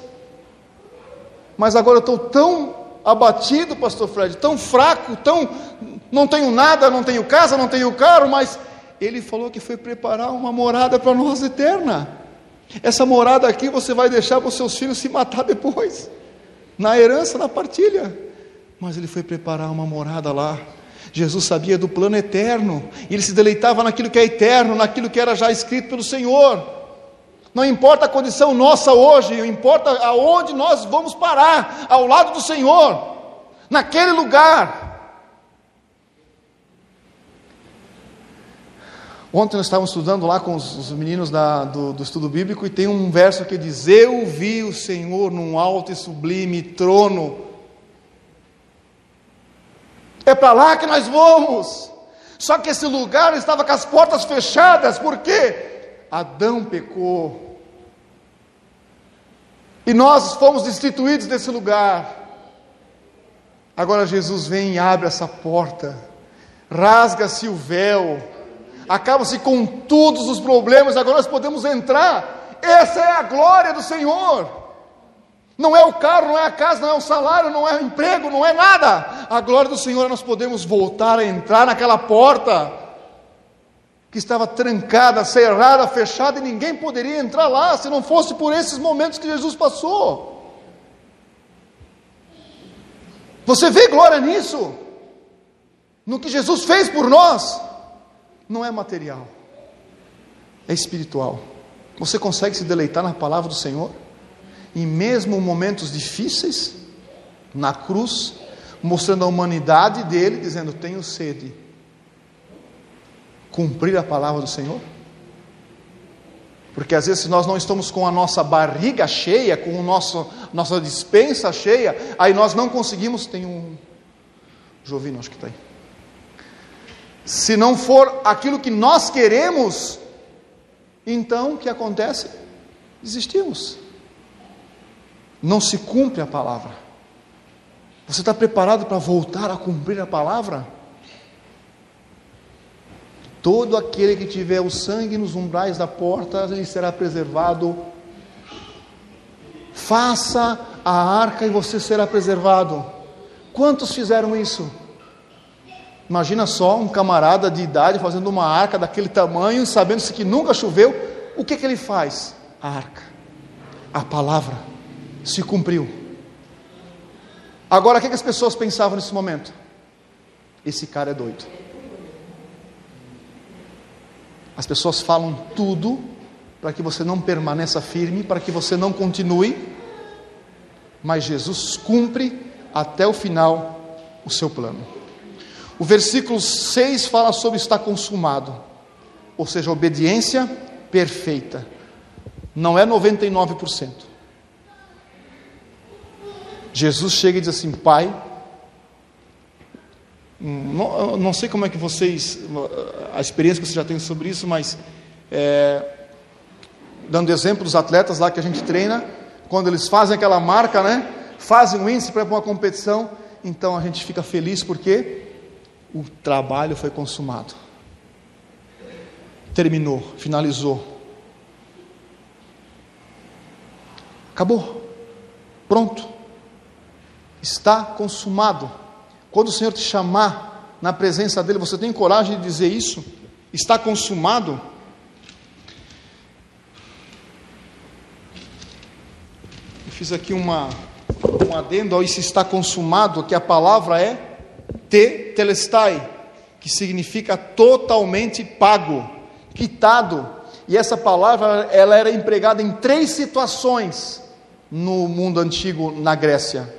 Mas agora eu estou tão abatido, Pastor Fred, tão fraco, tão. Não tenho nada, não tenho casa, não tenho carro, mas Ele falou que foi preparar uma morada para nós eterna. Essa morada aqui você vai deixar para os seus filhos se matar depois, na herança, na partilha. Mas ele foi preparar uma morada lá. Jesus sabia do plano eterno, e ele se deleitava naquilo que é eterno, naquilo que era já escrito pelo Senhor. Não importa a condição nossa hoje, importa aonde nós vamos parar, ao lado do Senhor, naquele lugar. Ontem nós estávamos estudando lá com os, os meninos da, do, do, estudo bíblico e tem um verso que diz: Eu vi o Senhor num alto e sublime trono. É para lá que nós vamos. Só que esse lugar estava com as portas fechadas, porque Adão pecou. E nós fomos destituídos desse lugar. Agora Jesus vem e abre essa porta, rasga-se o véu acaba-se com todos os problemas, agora nós podemos entrar. Essa é a glória do Senhor. Não é o carro, não é a casa, não é o salário, não é o emprego, não é nada. A glória do Senhor é nós podemos voltar a entrar naquela porta que estava trancada, cerrada, fechada e ninguém poderia entrar lá se não fosse por esses momentos que Jesus passou. Você vê glória nisso? No que Jesus fez por nós? Não é material, é espiritual. Você consegue se deleitar na palavra do Senhor? E mesmo momentos difíceis, na cruz, mostrando a humanidade dele, dizendo: Tenho sede. Cumprir a palavra do Senhor? Porque às vezes nós não estamos com a nossa barriga cheia, com a nossa dispensa cheia, aí nós não conseguimos. Tem um. Jovino, acho que está aí. Se não for aquilo que nós queremos, então o que acontece? Desistimos. Não se cumpre a palavra. Você está preparado para voltar a cumprir a palavra? Todo aquele que tiver o sangue nos umbrais da porta, ele será preservado. Faça a arca e você será preservado. Quantos fizeram isso? Imagina só um camarada de idade fazendo uma arca daquele tamanho, sabendo-se que nunca choveu. O que, que ele faz? A arca. A palavra se cumpriu. Agora, o que, que as pessoas pensavam nesse momento? Esse cara é doido. As pessoas falam tudo para que você não permaneça firme, para que você não continue, mas Jesus cumpre até o final o seu plano. O versículo 6 fala sobre estar consumado, ou seja, obediência perfeita. Não é 99%. Jesus chega e diz assim: Pai, não, não, sei como é que vocês, a experiência que vocês já têm sobre isso, mas é, dando exemplo dos atletas lá que a gente treina, quando eles fazem aquela marca, né? Fazem um índice para uma competição, então a gente fica feliz porque o trabalho foi consumado, terminou, finalizou, acabou, pronto, está consumado. Quando o Senhor te chamar na presença dEle, você tem coragem de dizer isso? Está consumado? Eu fiz aqui uma, um adendo ao isso está consumado, que a palavra é te telestai, que significa totalmente pago, quitado. E essa palavra ela era empregada em três situações no mundo antigo na Grécia.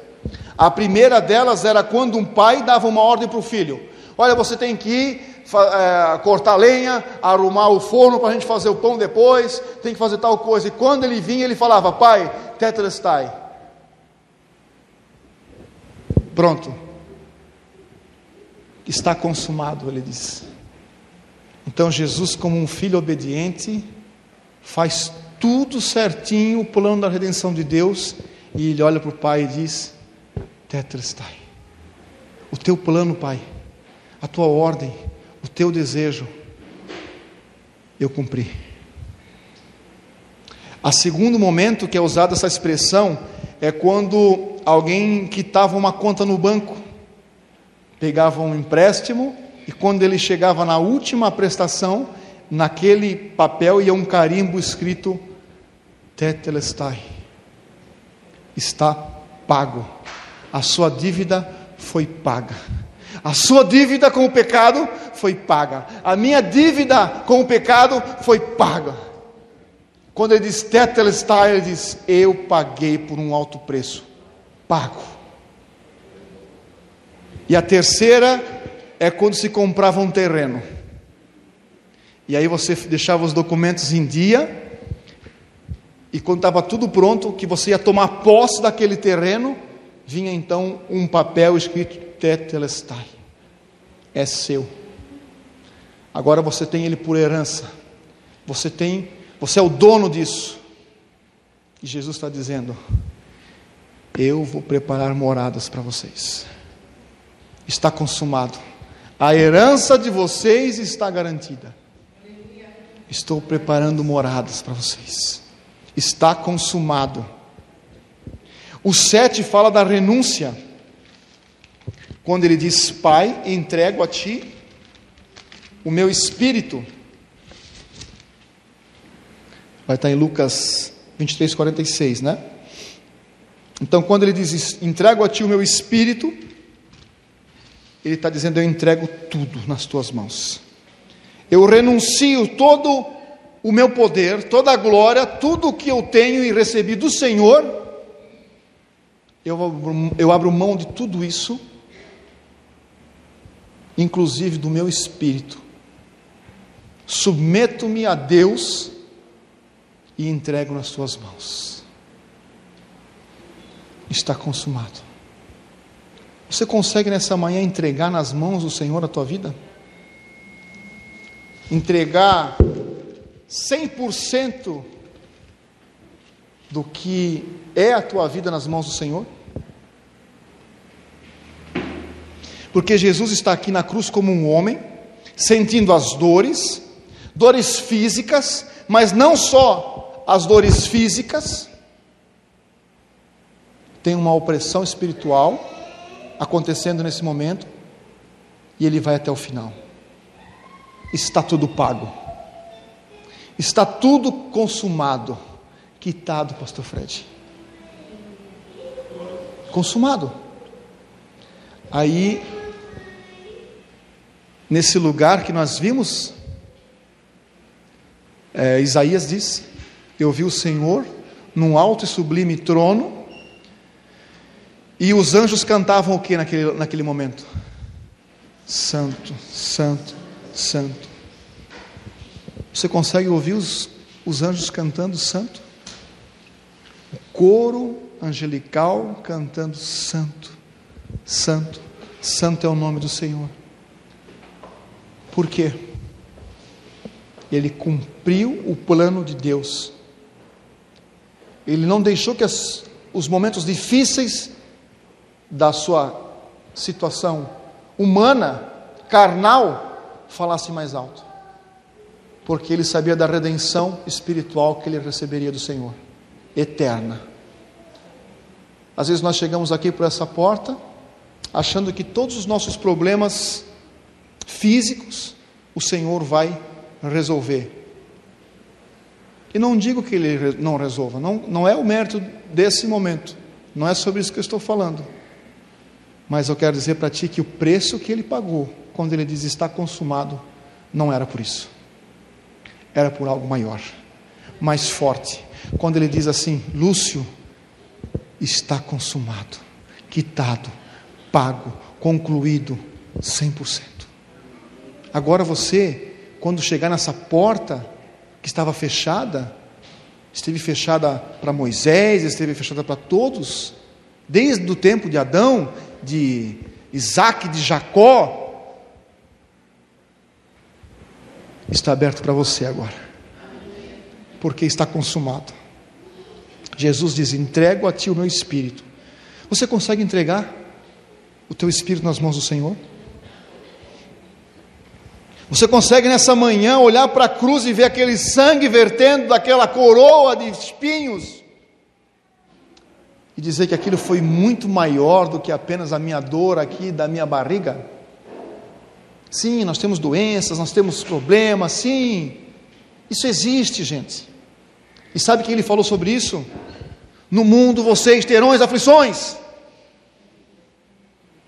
A primeira delas era quando um pai dava uma ordem para o filho: Olha, você tem que ir é, cortar lenha, arrumar o forno para a gente fazer o pão depois, tem que fazer tal coisa. E quando ele vinha, ele falava: Pai, tetelestai. Pronto. Está consumado, ele diz. Então Jesus, como um filho obediente, faz tudo certinho, o plano da redenção de Deus, e ele olha para o pai e diz: Tetrastai. O teu plano, Pai, a tua ordem, o teu desejo, eu cumpri. A segundo momento que é usada essa expressão é quando alguém quitava uma conta no banco, pegava um empréstimo e quando ele chegava na última prestação, naquele papel ia um carimbo escrito Tetelestai. Está pago a sua dívida foi paga. A sua dívida com o pecado foi paga. A minha dívida com o pecado foi paga. Quando ele diz tetelestai, ele diz: Eu paguei por um alto preço. Pago. E a terceira é quando se comprava um terreno. E aí você deixava os documentos em dia. E quando estava tudo pronto, que você ia tomar posse daquele terreno, vinha então um papel escrito Tetelestai. É seu. Agora você tem ele por herança. Você tem, você é o dono disso. E Jesus está dizendo: Eu vou preparar moradas para vocês. Está consumado. A herança de vocês está garantida. Estou preparando moradas para vocês. Está consumado. O 7 fala da renúncia. Quando ele diz: Pai, entrego a ti o meu espírito. Vai estar em Lucas 23, 46, né? Então, quando ele diz: Entrego a ti o meu espírito, Ele está dizendo: Eu entrego tudo nas tuas mãos. Eu renuncio todo o meu poder, toda a glória, tudo o que eu tenho e recebi do Senhor. Eu abro, eu abro mão de tudo isso, inclusive do meu espírito. Submeto-me a Deus e entrego nas tuas mãos. Está consumado. Você consegue nessa manhã entregar nas mãos do Senhor a tua vida? Entregar 100% do que é a tua vida nas mãos do Senhor? Porque Jesus está aqui na cruz como um homem, sentindo as dores, dores físicas, mas não só as dores físicas, tem uma opressão espiritual acontecendo nesse momento e ele vai até o final. Está tudo pago. Está tudo consumado. Quitado, pastor Fred. Consumado. Aí, nesse lugar que nós vimos, é, Isaías diz: Eu vi o Senhor num alto e sublime trono e os anjos cantavam o que naquele, naquele momento? Santo, Santo, Santo. Você consegue ouvir os, os anjos cantando Santo? O coro angelical cantando Santo, Santo, Santo é o nome do Senhor. Por quê? Ele cumpriu o plano de Deus. Ele não deixou que as, os momentos difíceis da sua situação humana, carnal, falasse mais alto. Porque ele sabia da redenção espiritual que ele receberia do Senhor, eterna. Às vezes nós chegamos aqui por essa porta, achando que todos os nossos problemas físicos o Senhor vai resolver. E não digo que ele não resolva, não, não é o mérito desse momento, não é sobre isso que eu estou falando. Mas eu quero dizer para ti que o preço que ele pagou, quando ele diz está consumado, não era por isso. Era por algo maior, mais forte. Quando ele diz assim, Lúcio, está consumado, quitado, pago, concluído, 100%. Agora você, quando chegar nessa porta que estava fechada, esteve fechada para Moisés, esteve fechada para todos, desde o tempo de Adão, de Isaac, de Jacó, está aberto para você agora, porque está consumado. Jesus diz: entrego a ti o meu espírito. Você consegue entregar o teu espírito nas mãos do Senhor? Você consegue nessa manhã olhar para a cruz e ver aquele sangue vertendo daquela coroa de espinhos? E dizer que aquilo foi muito maior do que apenas a minha dor aqui da minha barriga? Sim, nós temos doenças, nós temos problemas, sim, isso existe, gente. E sabe quem ele falou sobre isso? No mundo vocês terão as aflições,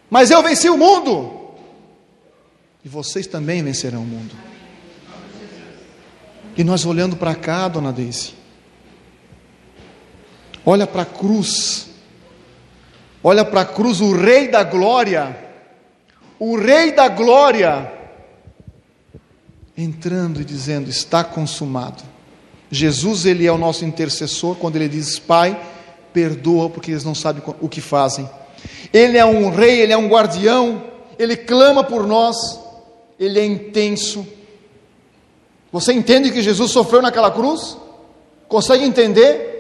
mas eu venci o mundo, e vocês também vencerão o mundo. E nós olhando para cá, dona Deise, olha para a cruz, olha para a cruz, o Rei da Glória, o Rei da Glória, entrando e dizendo: está consumado. Jesus, ele é o nosso intercessor quando ele diz: Pai, perdoa porque eles não sabem o que fazem. Ele é um rei, ele é um guardião, ele clama por nós, ele é intenso. Você entende que Jesus sofreu naquela cruz? Consegue entender?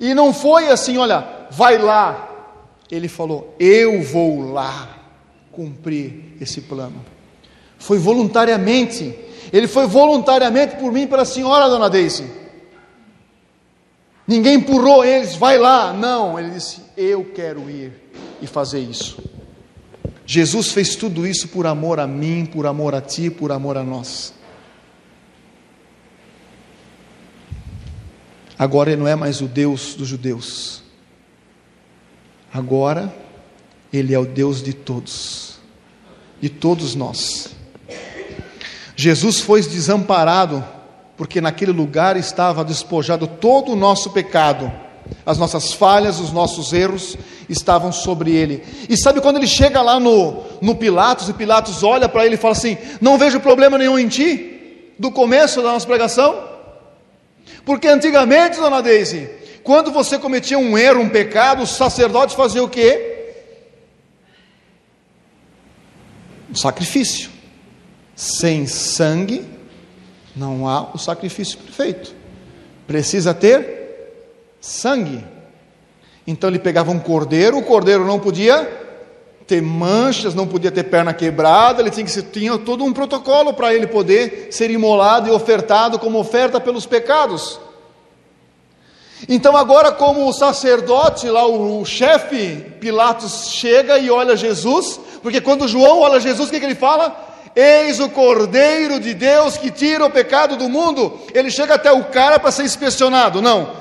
E não foi assim, olha, vai lá. Ele falou, eu vou lá cumprir esse plano. Foi voluntariamente. Ele foi voluntariamente por mim pela senhora, dona Daisy. Ninguém empurrou eles, vai lá. Não, ele disse, eu quero ir e fazer isso. Jesus fez tudo isso por amor a mim, por amor a ti, por amor a nós. Agora ele não é mais o Deus dos judeus. Agora ele é o Deus de todos. de todos nós. Jesus foi desamparado porque naquele lugar estava despojado todo o nosso pecado. As nossas falhas, os nossos erros estavam sobre ele. E sabe quando ele chega lá no, no Pilatos, e Pilatos olha para ele e fala assim: Não vejo problema nenhum em ti, do começo da nossa pregação? Porque antigamente, dona Deise, quando você cometia um erro, um pecado, os sacerdotes faziam o quê? Um sacrifício. Sem sangue, não há o sacrifício perfeito. Precisa ter sangue. Então ele pegava um cordeiro, o cordeiro não podia ter manchas, não podia ter perna quebrada, ele tinha que tinha todo um protocolo para ele poder ser imolado e ofertado como oferta pelos pecados. Então agora como o sacerdote lá, o, o chefe Pilatos chega e olha Jesus, porque quando João olha Jesus, o que, que ele fala? Eis o Cordeiro de Deus que tira o pecado do mundo. Ele chega até o cara para ser inspecionado. Não,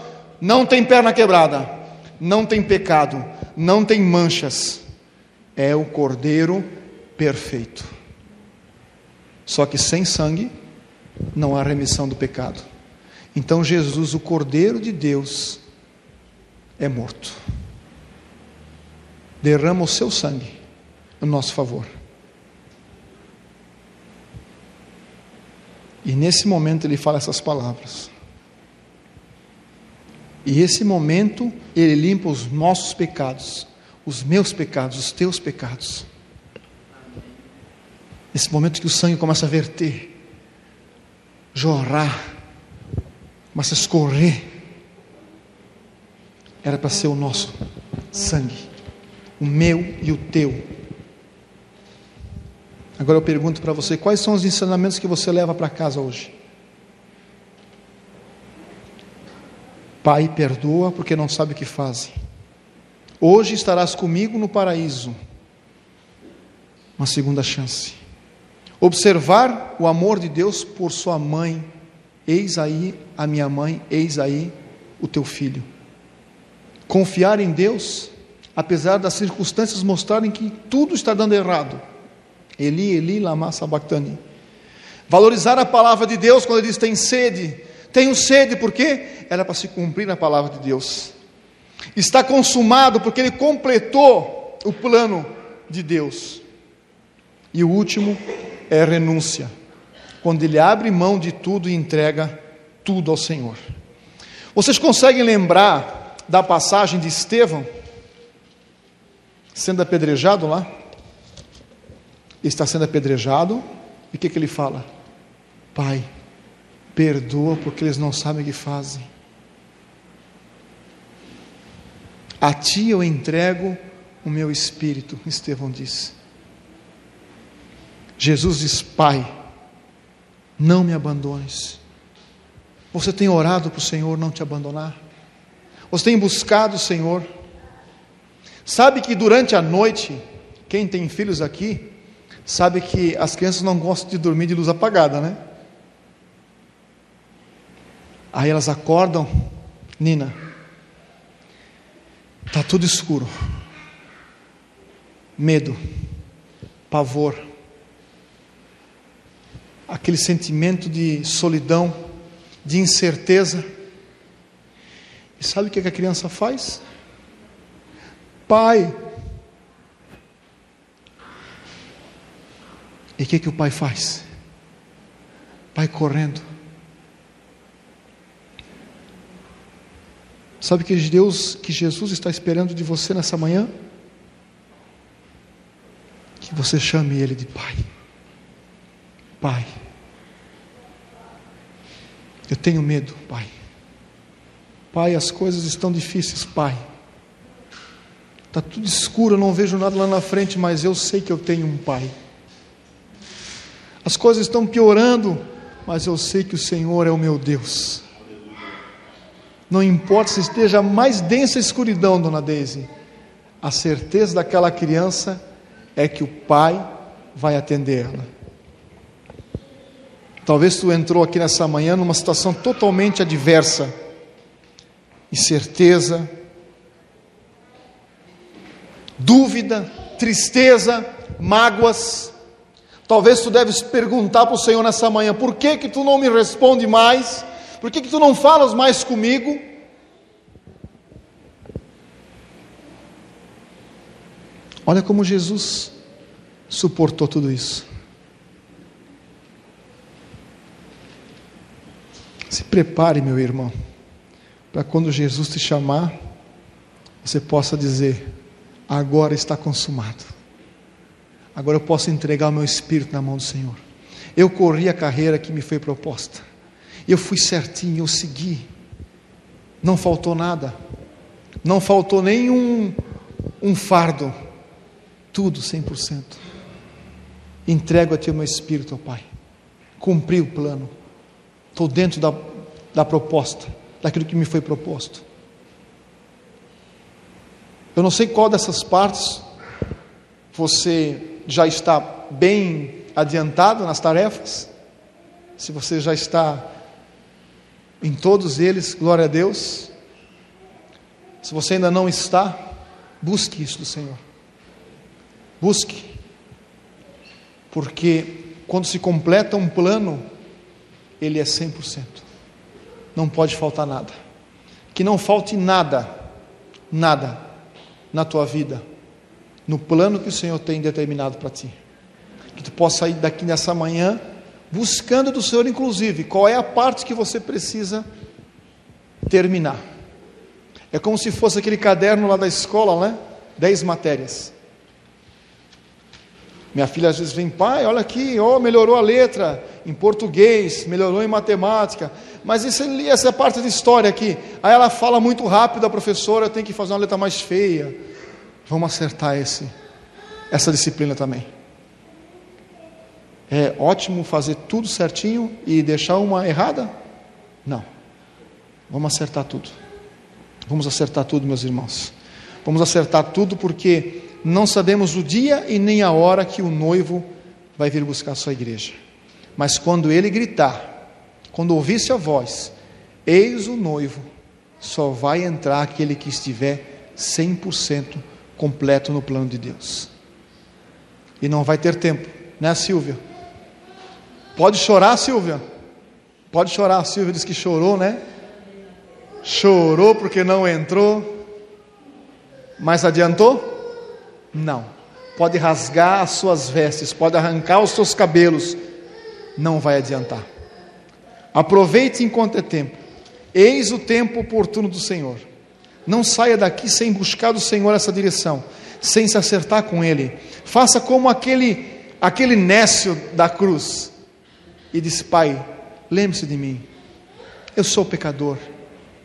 não tem perna quebrada, não tem pecado, não tem manchas. É o Cordeiro perfeito. Só que sem sangue não há remissão do pecado. Então Jesus, o Cordeiro de Deus, é morto. Derrama o seu sangue no nosso favor. E nesse momento ele fala essas palavras. E esse momento ele limpa os nossos pecados, os meus pecados, os teus pecados. Esse momento que o sangue começa a verter, jorrar, começa a escorrer, era para ser o nosso sangue, o meu e o teu. Agora eu pergunto para você: quais são os ensinamentos que você leva para casa hoje? Pai, perdoa porque não sabe o que fazem. Hoje estarás comigo no paraíso. Uma segunda chance. Observar o amor de Deus por sua mãe. Eis aí a minha mãe, eis aí o teu filho. Confiar em Deus, apesar das circunstâncias mostrarem que tudo está dando errado. Eli, Eli, lama sabachthani. Valorizar a palavra de Deus quando ele diz tem sede. Tenho sede, por quê? Era para se cumprir a palavra de Deus. Está consumado porque ele completou o plano de Deus. E o último é renúncia, quando ele abre mão de tudo e entrega tudo ao Senhor. Vocês conseguem lembrar da passagem de Estevão sendo apedrejado lá? está sendo apedrejado, e o que, que ele fala? Pai, perdoa porque eles não sabem o que fazem. A ti eu entrego o meu espírito, Estevão disse. Jesus diz: Pai, não me abandones. Você tem orado para o Senhor não te abandonar? Você tem buscado o Senhor? Sabe que durante a noite, quem tem filhos aqui, sabe que as crianças não gostam de dormir de luz apagada, né? Aí elas acordam, Nina, tá tudo escuro. Medo, pavor, aquele sentimento de solidão, de incerteza. E sabe o que a criança faz? Pai, E o que, que o pai faz? Pai correndo. Sabe que Deus, que Jesus está esperando de você nessa manhã? Que você chame Ele de Pai. Pai. Eu tenho medo, Pai. Pai, as coisas estão difíceis, Pai. Está tudo escuro, eu não vejo nada lá na frente, mas eu sei que eu tenho um Pai. As coisas estão piorando, mas eu sei que o Senhor é o meu Deus. Não importa se esteja mais densa a escuridão, dona Deise, a certeza daquela criança é que o pai vai atendê-la. Talvez tu entrou aqui nessa manhã numa situação totalmente adversa, incerteza, dúvida, tristeza, mágoas, Talvez tu deves perguntar para o Senhor nessa manhã: por que que tu não me responde mais? Por que que tu não falas mais comigo? Olha como Jesus suportou tudo isso. Se prepare, meu irmão, para quando Jesus te chamar, você possa dizer: agora está consumado. Agora eu posso entregar o meu espírito na mão do Senhor. Eu corri a carreira que me foi proposta. Eu fui certinho, eu segui. Não faltou nada. Não faltou nenhum um fardo tudo 100%. Entrego a Ti o meu espírito, ó Pai. Cumpri o plano. Estou dentro da, da proposta, daquilo que me foi proposto. Eu não sei qual dessas partes você já está bem adiantado nas tarefas. Se você já está em todos eles, glória a Deus. Se você ainda não está, busque isso do Senhor. Busque. Porque quando se completa um plano, ele é 100%. Não pode faltar nada. Que não falte nada, nada na tua vida, no plano que o Senhor tem determinado para ti. Que tu possa sair daqui nessa manhã buscando do Senhor, inclusive, qual é a parte que você precisa terminar. É como se fosse aquele caderno lá da escola, né? Dez matérias. Minha filha às vezes vem, pai, olha aqui, oh, melhorou a letra em português, melhorou em matemática, mas isso, essa parte de história aqui. Aí ela fala muito rápido, a professora tem que fazer uma letra mais feia. Vamos acertar esse, essa disciplina também. É ótimo fazer tudo certinho e deixar uma errada? Não. Vamos acertar tudo. Vamos acertar tudo, meus irmãos. Vamos acertar tudo porque não sabemos o dia e nem a hora que o noivo vai vir buscar a sua igreja. Mas quando ele gritar, quando ouvisse a voz, eis o noivo, só vai entrar aquele que estiver 100% completo no plano de Deus. E não vai ter tempo, né, Silvia? Pode chorar, Silvia? Pode chorar, a Silvia diz que chorou, né? Chorou porque não entrou, mas adiantou? Não. Pode rasgar as suas vestes, pode arrancar os seus cabelos, não vai adiantar. Aproveite enquanto é tempo. Eis o tempo oportuno do Senhor. Não saia daqui sem buscar do Senhor essa direção, sem se acertar com Ele. Faça como aquele, aquele nécio da cruz e diz: Pai, lembre-se de mim. Eu sou pecador.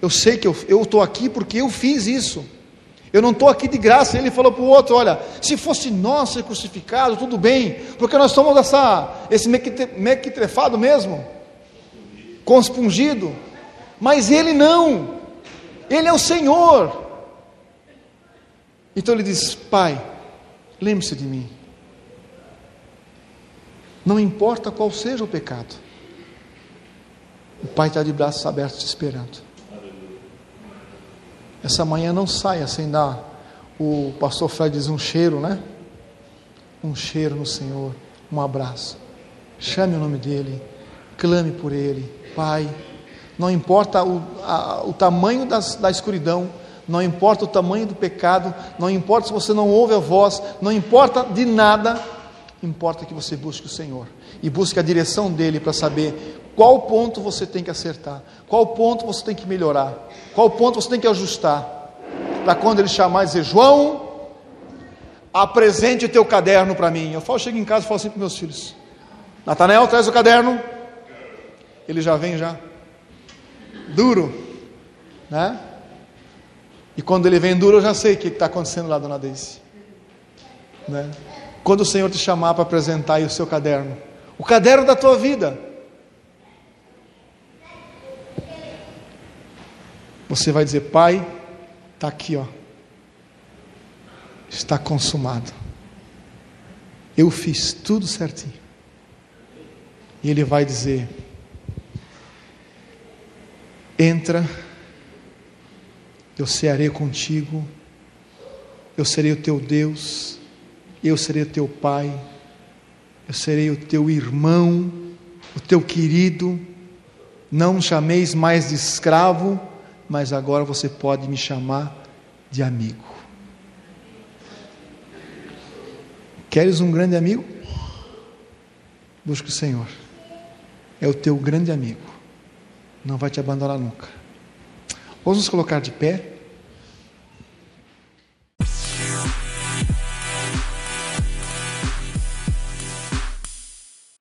Eu sei que eu estou aqui porque eu fiz isso. Eu não estou aqui de graça. Ele falou para o outro: Olha, se fosse nós ser crucificado, tudo bem, porque nós somos essa, esse mequitrefado mesmo, conspungido. Mas ele não, ele é o Senhor. Então ele diz: Pai, lembre-se de mim. Não importa qual seja o pecado, o Pai está de braços abertos te esperando. Essa manhã não saia sem dar, o pastor Fred diz, um cheiro, né? Um cheiro no Senhor, um abraço. Chame o nome dEle, clame por Ele, Pai. Não importa o, a, o tamanho das, da escuridão, não importa o tamanho do pecado, não importa se você não ouve a voz, não importa de nada, importa que você busque o Senhor e busque a direção dele para saber qual ponto você tem que acertar, qual ponto você tem que melhorar, qual ponto você tem que ajustar, para quando ele chamar e dizer: João, apresente o teu caderno para mim. Eu falo, chego em casa e falo assim para meus filhos: Natanael, traz o caderno. Ele já vem já, duro, né? E quando ele vem duro, eu já sei o que está acontecendo lá, dona Deise. Né? Quando o Senhor te chamar para apresentar aí o seu caderno, o caderno da tua vida, Você vai dizer, Pai, está aqui, ó. Está consumado. Eu fiz tudo certinho. E Ele vai dizer: Entra, eu cearei contigo, eu serei o teu Deus, eu serei o teu Pai, eu serei o teu irmão, o teu querido. Não me chameis mais de escravo, mas agora você pode me chamar de amigo. Queres um grande amigo? Busque o Senhor. É o teu grande amigo. Não vai te abandonar nunca. Vamos nos colocar de pé.